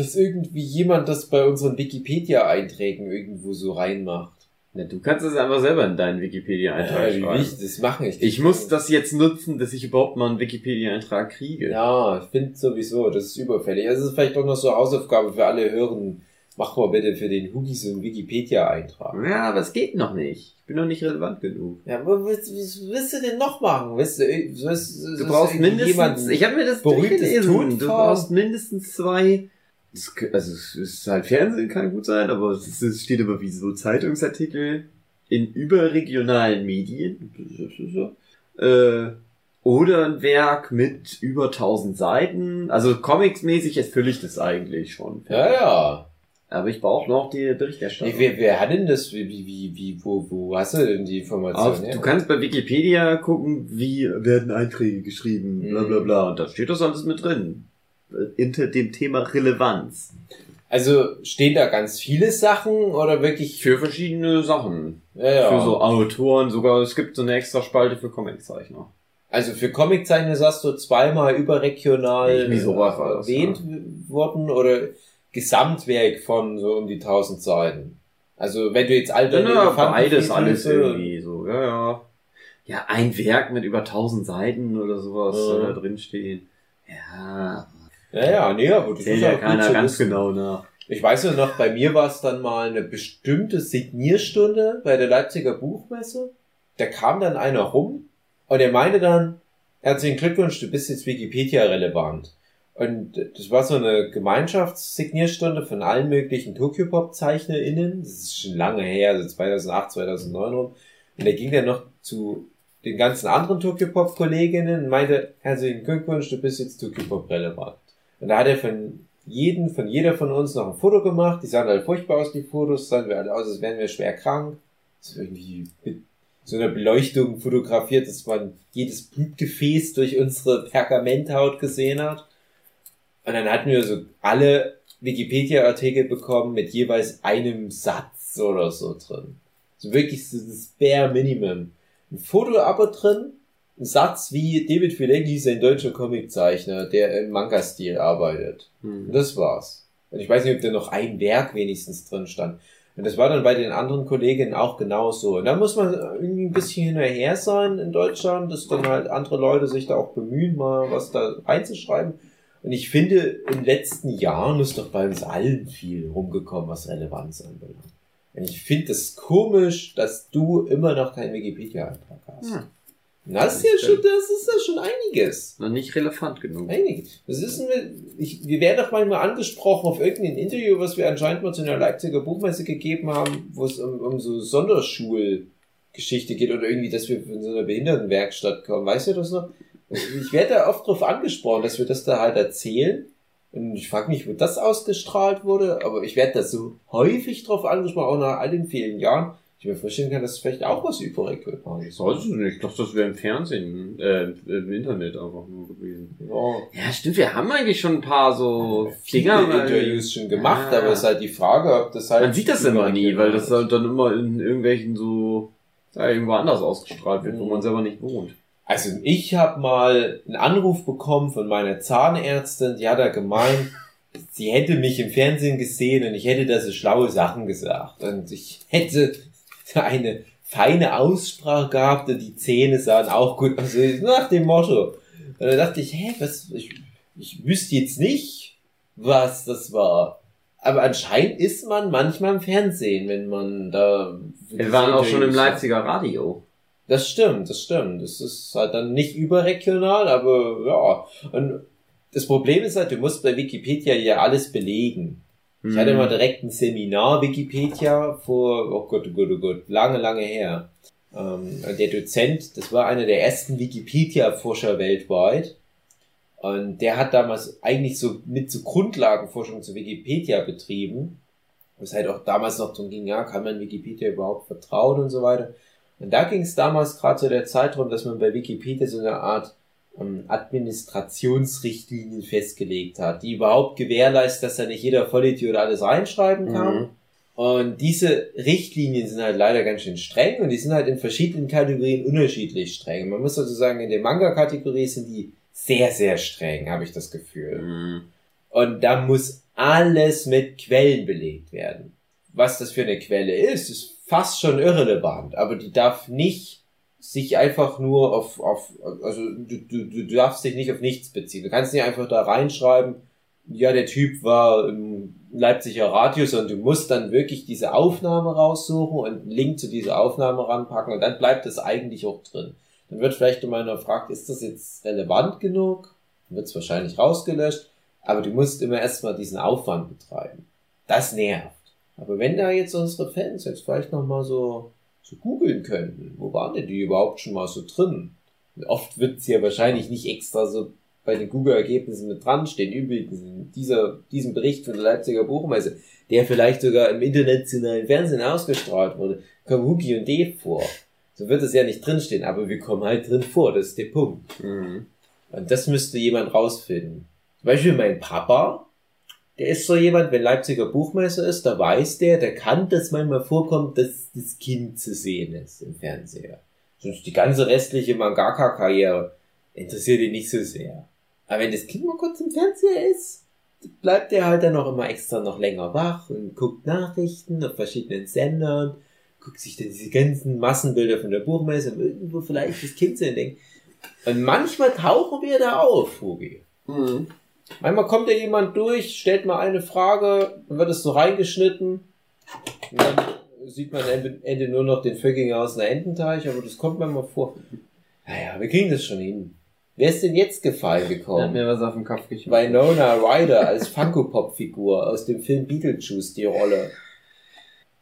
Speaker 2: dass irgendwie jemand das bei unseren Wikipedia-Einträgen irgendwo so reinmacht.
Speaker 1: Na, du kannst es einfach selber in deinen Wikipedia-Eintrag
Speaker 2: Äh, will
Speaker 1: schreiben.
Speaker 2: ich das machen? Ich,
Speaker 1: Ich muss das jetzt nutzen, dass ich überhaupt mal einen Wikipedia-Eintrag kriege.
Speaker 2: Ja, ich finde sowieso, das ist überfällig. Also, Es ist vielleicht doch noch so Hausaufgabe für alle Hören. Mach mal bitte für den Hugi so einen Wikipedia-Eintrag.
Speaker 1: Ja, aber es geht noch nicht. Ich bin noch nicht relevant genug.
Speaker 2: Ja, aber was, was willst du denn noch machen? Willst du, willst,
Speaker 1: Du brauchst mindestens, ich habe mir das durchgelesen. Du brauchst mindestens zwei, k- also es ist halt Fernsehen, kann gut sein, aber es, es steht aber wie so Zeitungsartikel in überregionalen Medien, äh, oder ein Werk mit über 1000 Seiten, also comicsmäßig erfülle ich das eigentlich schon.
Speaker 2: Ja, ja.
Speaker 1: Aber ich brauche noch die Berichterstattung.
Speaker 2: Wer, wer hat denn das? Wie, wie, wie, wo, wo hast du denn die Information?
Speaker 1: Auf,
Speaker 2: her?
Speaker 1: du kannst bei Wikipedia gucken, wie werden Einträge geschrieben, bla bla
Speaker 2: Mhm.
Speaker 1: bla. Und da steht das alles mit drin. Äh, Hinter dem Thema Relevanz.
Speaker 2: Also stehen da ganz viele Sachen oder wirklich?
Speaker 1: Für verschiedene Sachen.
Speaker 2: Ja, ja.
Speaker 1: Für so Autoren, sogar es gibt so eine extra Spalte für Comiczeichner.
Speaker 2: Also für Comiczeichner sagst du zweimal überregional
Speaker 1: Irgendwie sowas war das,
Speaker 2: erwähnt worden oder Gesamtwerk von so um die 1000 Seiten. Also wenn du jetzt alte
Speaker 1: Ja, beides alles
Speaker 2: äh,
Speaker 1: irgendwie so, ja, ja. Ja, ein Werk mit über 1000 Seiten oder sowas
Speaker 2: Ja.
Speaker 1: soll da drin stehen. Ja,
Speaker 2: Ja, ja, nee, aber das
Speaker 1: zählt
Speaker 2: ist
Speaker 1: ja keiner
Speaker 2: zu
Speaker 1: ganz
Speaker 2: wissen.
Speaker 1: genau nach.
Speaker 2: Ich weiß nur noch, bei mir war es dann mal eine bestimmte Signierstunde bei der Leipziger Buchmesse. Da kam dann einer rum und er meinte dann, herzlichen Glückwunsch, du bist jetzt Wikipedia relevant. Und das war so eine Gemeinschaftssignierstunde von allen möglichen Tokyopop-ZeichnerInnen. Das ist schon lange her, also 2008, 2009 rum. Und er ging dann noch zu den ganzen anderen Tokyopop-Kolleginnen und meinte, herzlichen Glückwunsch, du bist jetzt Tokyopop relevant. Und da hat er von jeden, von jeder von uns noch ein Foto gemacht. Die sahen alle furchtbar aus, die Fotos. Sahen wir alle aus, als wären wir schwer krank. Ist irgendwie mit so einer Beleuchtung fotografiert, dass man jedes Blutgefäß durch unsere Pergamenthaut gesehen hat. Und dann hatten wir so alle Wikipedia-Artikel bekommen mit jeweils einem Satz oder so drin. So wirklich so das bare Minimum. Ein Foto aber drin, Satz wie David Filecki ist ein deutscher Comiczeichner, der im Manga-Stil arbeitet. Und
Speaker 1: Hm.
Speaker 2: das war's. Und ich weiß nicht, ob da noch ein Werk wenigstens drin stand. Und das war dann bei den anderen Kolleginnen auch genauso. Und da muss man irgendwie ein bisschen hinterher sein in Deutschland, dass dann halt andere Leute sich da auch bemühen, mal was da reinzuschreiben. Und ich finde, in den letzten Jahren ist doch bei uns allen viel rumgekommen, was Relevanz anbelangt. Und ich finde es komisch, dass du immer noch keinen Wikipedia-Eintrag hast.
Speaker 1: Hm.
Speaker 2: Das ist ja schon, das ist ja schon einiges.
Speaker 1: Noch nicht relevant genug.
Speaker 2: Einige. Das ist ich, wir werden doch manchmal angesprochen auf irgendein Interview, was wir anscheinend mal zu einer Leipziger Buchmesse gegeben haben, wo es um, um so Sonderschulgeschichte geht oder irgendwie, dass wir von so einer Behindertenwerkstatt kommen. Weißt du das noch? Ich werde da oft drauf angesprochen, dass wir das da halt erzählen. Und ich frage mich, wo das ausgestrahlt wurde, aber ich werde da so häufig drauf angesprochen, auch nach all den vielen Jahren. Ich mir vorstellen kann, dass vielleicht auch was überregional ist.
Speaker 1: Weiß ich nicht. Ich dachte, das wäre im Fernsehen, äh, im Internet einfach nur gewesen.
Speaker 2: Ja.
Speaker 1: Ja, stimmt. Wir haben eigentlich schon ein paar so Dinger, weil-
Speaker 2: Interviews schon gemacht,
Speaker 1: Ja.
Speaker 2: aber es ist halt die Frage, ob das halt.
Speaker 1: Man sieht das immer nie, weil das halt dann immer in irgendwelchen so, ja, irgendwo anders ausgestrahlt wird, wo
Speaker 2: Mhm.
Speaker 1: man selber nicht wohnt.
Speaker 2: Also ich habe mal einen Anruf bekommen von meiner Zahnärztin, die hat da gemeint, sie hätte mich im Fernsehen gesehen und ich hätte da so schlaue Sachen gesagt. Und ich hätte eine feine Aussprache gehabt und die Zähne sahen auch gut aus. Nach dem Motto. Und da dachte ich, hä, was, ich, ich wüsste jetzt nicht, was das war. Aber anscheinend ist man manchmal im Fernsehen, wenn man da...
Speaker 1: Wir waren auch schon im Leipziger Radio.
Speaker 2: das stimmt, das stimmt. Das ist halt dann nicht überregional, aber ja. Und das Problem ist halt, du musst bei Wikipedia ja alles belegen. Ich hatte
Speaker 1: Mhm.
Speaker 2: mal direkt ein Seminar Wikipedia vor, oh Gott, oh Gott, oh Gott, lange, lange her. Ähm, der Dozent, das war einer der ersten Wikipedia-Forscher weltweit. Und der hat damals eigentlich so mit so Grundlagenforschung zu Wikipedia betrieben. Was halt auch damals noch darum ging, ja, kann man Wikipedia überhaupt vertrauen und so weiter. Und da ging es damals gerade zu der Zeit drum, dass man bei Wikipedia so eine Art ähm, Administrationsrichtlinien festgelegt hat, die überhaupt gewährleistet, dass da nicht jeder Vollidiot alles reinschreiben kann.
Speaker 1: Mhm.
Speaker 2: Und diese Richtlinien sind halt leider ganz schön streng und die sind halt in verschiedenen Kategorien unterschiedlich streng. Man muss also sagen, in der Manga-Kategorie sind die sehr, sehr streng, habe ich das Gefühl.
Speaker 1: Mhm.
Speaker 2: Und da muss alles mit Quellen belegt werden. Was das für eine Quelle ist, ist fast schon irrelevant, aber die darf nicht sich einfach nur auf, auf also du, du, du darfst dich nicht auf nichts beziehen. Du kannst nicht einfach da reinschreiben, ja, der Typ war im Leipziger Radio, sondern du musst dann wirklich diese Aufnahme raussuchen und einen Link zu dieser Aufnahme ranpacken und dann bleibt das eigentlich auch drin. Dann wird vielleicht immer noch gefragt, ist das jetzt relevant genug? Dann wird es wahrscheinlich rausgelöscht, aber du musst immer erstmal diesen Aufwand betreiben. Das nervt. Aber wenn da jetzt unsere Fans jetzt vielleicht nochmal so, so googeln könnten, wo waren denn die überhaupt schon mal so drin? Oft wird's ja wahrscheinlich nicht extra so bei den Google-Ergebnissen mit dran stehen. Übrigens, in dieser, diesem Bericht von der Leipziger Buchmesse, der vielleicht sogar im internationalen Fernsehen ausgestrahlt wurde, kommen Huki und Dave vor. So wird es ja nicht drinstehen, aber wir kommen halt drin vor, das ist der Punkt.
Speaker 1: Mhm.
Speaker 2: Und das müsste jemand rausfinden. Zum Beispiel mein Papa, der ist so jemand, wenn Leipziger Buchmesse ist, da weiß der, der kann, dass manchmal vorkommt, dass das Kind zu sehen ist im Fernseher. Sonst die ganze restliche Mangaka-Karriere interessiert ihn nicht so sehr. Aber wenn das Kind mal kurz im Fernseher ist, bleibt er halt dann noch immer extra noch länger wach und guckt Nachrichten auf verschiedenen Sendern, guckt sich dann diese ganzen Massenbilder von der Buchmesse, um irgendwo vielleicht das Kind zu entdecken. Und manchmal tauchen wir da auf, Fugi.
Speaker 1: Mhm.
Speaker 2: Manchmal kommt ja jemand durch, stellt mal eine Frage, dann wird es so reingeschnitten. Und dann sieht man am Ende nur noch den Vögginger aus einer Ententeich, aber das kommt manchmal vor. Naja, wir kriegen das schon hin. Wer ist denn jetzt gefallen
Speaker 1: Hat
Speaker 2: gekommen?
Speaker 1: mir was auf den Kopf geschmissen.
Speaker 2: Winona Ryder als Funko-Pop-Figur aus dem Film Beetlejuice, die Rolle.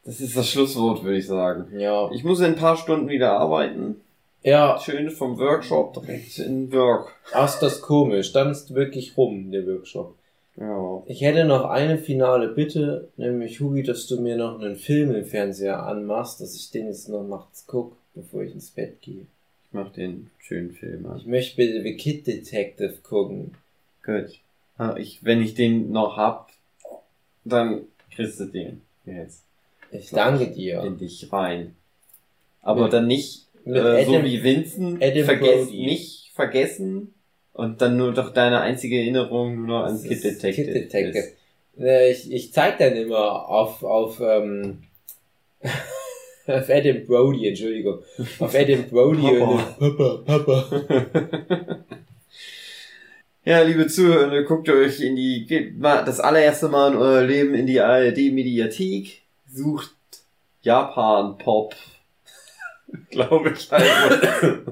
Speaker 1: Das ist das Schlusswort, würde ich sagen.
Speaker 2: Ja.
Speaker 1: Ich muss in ein paar Stunden wieder arbeiten.
Speaker 2: Ja,
Speaker 1: Schön vom Workshop direkt in Work.
Speaker 2: ach, ist das komisch. Dann ist wirklich rum, der Workshop.
Speaker 1: Ja.
Speaker 2: Ich hätte noch eine finale Bitte, nämlich Hugi, dass du mir noch einen Film im Fernseher anmachst, dass ich den jetzt noch nachts gucke, bevor ich ins Bett gehe.
Speaker 1: Ich mach den schönen Film an.
Speaker 2: Ich möchte bitte The Kid Detective gucken.
Speaker 1: Gut. Ah, Ich, wenn ich den noch hab, dann kriegst du den jetzt
Speaker 2: Ich danke dir.
Speaker 1: in dich rein. Aber
Speaker 2: Mit-
Speaker 1: dann nicht äh, so wie Vincent
Speaker 2: Adam
Speaker 1: vergessen,
Speaker 2: Brody.
Speaker 1: nicht vergessen und dann nur doch deine einzige Erinnerung nur noch an
Speaker 2: Das
Speaker 1: Kid Detective.
Speaker 2: Kid Detective.
Speaker 1: ist.
Speaker 2: Äh, Ich, ich zeig dann immer auf, auf, ähm, auf Adam Brody, Entschuldigung. Auf Adam Brody
Speaker 1: Papa.
Speaker 2: und Papa, Papa.
Speaker 1: Ja, liebe Zuhörer, guckt euch in die, geht mal das allererste Mal in euer Leben in die ARD-Mediathek, sucht Japan-Pop, glaube ich halt.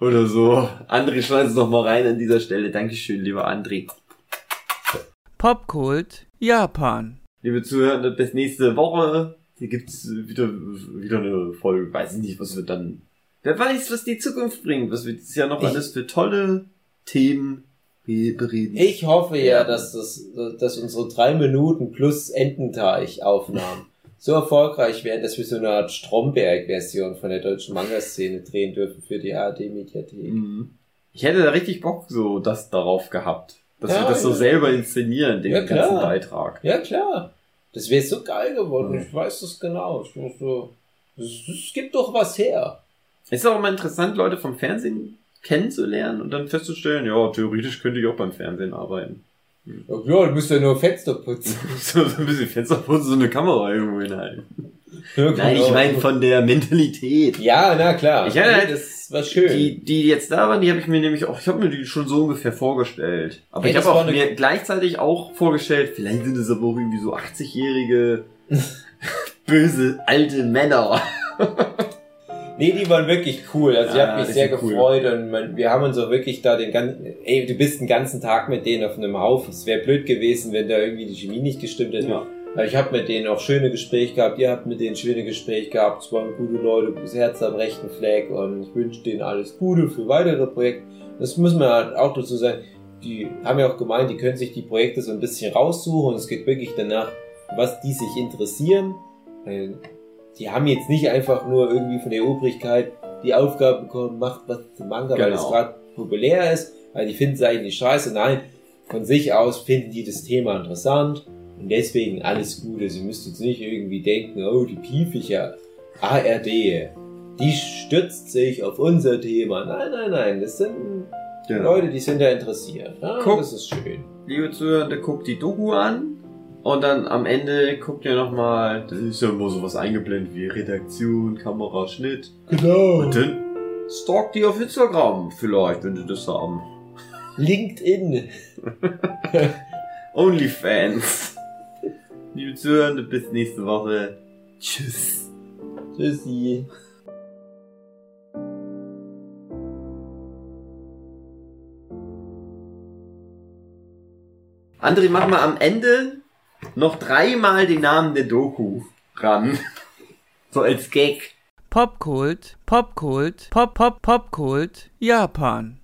Speaker 1: Oder so. André, schneid es noch mal rein an dieser Stelle. Dankeschön, lieber André.
Speaker 3: Popkult Japan.
Speaker 1: Liebe Zuhörer, bis nächste Woche. Hier gibt's wieder, wieder eine Folge. Weiß ich nicht, was wir dann, wer weiß, was die Zukunft bringt, was wir dieses Jahr noch
Speaker 2: Ich-
Speaker 1: alles für tolle Themen bereden.
Speaker 2: Ich hoffe ja, dass das, dass unsere drei Minuten plus Ententeich-Aufnahmen so erfolgreich werden, dass wir so eine Art Stromberg-Version von der deutschen Manga-Szene drehen dürfen für die ARD-Mediathek.
Speaker 1: Mhm. Ich hätte da richtig Bock so das darauf gehabt. Dass
Speaker 2: Ja,
Speaker 1: wir das so
Speaker 2: ja.
Speaker 1: selber inszenieren, den
Speaker 2: Ja,
Speaker 1: ganzen. Beitrag.
Speaker 2: Ja, klar. Das wäre so geil geworden.
Speaker 1: Mhm.
Speaker 2: Ich weiß das genau. Ich muss so, es, es gibt doch was her.
Speaker 1: Es ist auch immer interessant, Leute vom Fernsehen kennenzulernen und dann festzustellen, ja, theoretisch könnte ich auch beim Fernsehen arbeiten.
Speaker 2: Ja, klar, du musst ja nur Fenster putzen.
Speaker 1: so, so ein bisschen Fensterputzen, so eine Kamera irgendwo hinhalten.
Speaker 2: Ja,
Speaker 1: Nein, ich meine von der Mentalität.
Speaker 2: Ja, na klar.
Speaker 1: Ich hatte halt-
Speaker 2: das war schön.
Speaker 1: Die, die jetzt da waren, die habe ich mir nämlich auch, ich habe mir die schon so ungefähr vorgestellt. Aber
Speaker 2: Hey,
Speaker 1: ich habe auch mir gleichzeitig auch vorgestellt, vielleicht sind es aber auch irgendwie so 80-jährige böse alte Männer.
Speaker 2: Nee, die waren wirklich cool. Also, ich
Speaker 1: Ja,
Speaker 2: habe mich sehr
Speaker 1: sind cool.
Speaker 2: gefreut und man, wir haben uns auch wirklich da den ganzen, ey, du bist den ganzen Tag mit denen auf einem Haufen. Es wäre blöd gewesen, wenn da irgendwie die Chemie nicht gestimmt hätte.
Speaker 1: Ja.
Speaker 2: Ich habe mit denen auch schöne Gespräche gehabt, ihr habt mit denen schöne Gespräche gehabt, es waren gute Leute, das Herz am rechten Fleck und ich wünsche denen alles Gute für weitere Projekte. Das muss man halt auch dazu sagen, die haben ja auch gemeint, die können sich die Projekte so ein bisschen raussuchen und es geht wirklich danach, was die sich interessieren. Weil Die haben jetzt nicht einfach nur irgendwie von der Obrigkeit die Aufgabe bekommen, macht was zum Manga, weil
Speaker 1: Genau.
Speaker 2: es gerade populär ist, weil die finden es eigentlich scheiße. Nein, von sich aus finden die das Thema interessant und deswegen alles Gute. Sie müsst jetzt nicht irgendwie denken, oh, die piefige ARD, die stützt sich auf unser Thema. Nein, nein, nein, das sind Leute, die sind da interessiert. Ja,
Speaker 1: Guck.
Speaker 2: das ist schön.
Speaker 1: Liebe Zuhörende, guckt die Doku an und dann am Ende guckt ihr nochmal, das ist ja immer sowas eingeblendet wie Redaktion, Kamera, Schnitt.
Speaker 2: Genau.
Speaker 1: Und dann stalkt die auf Instagram vielleicht, wenn sie das haben.
Speaker 2: LinkedIn.
Speaker 1: Onlyfans. Liebe Zuhörende, bis nächste Woche. Tschüss.
Speaker 2: Tschüssi.
Speaker 1: André, mach mal am Ende noch dreimal den Namen der Doku ran. So als Gag.
Speaker 3: Popkult, Popkult, Pop Pop Popkult Japan.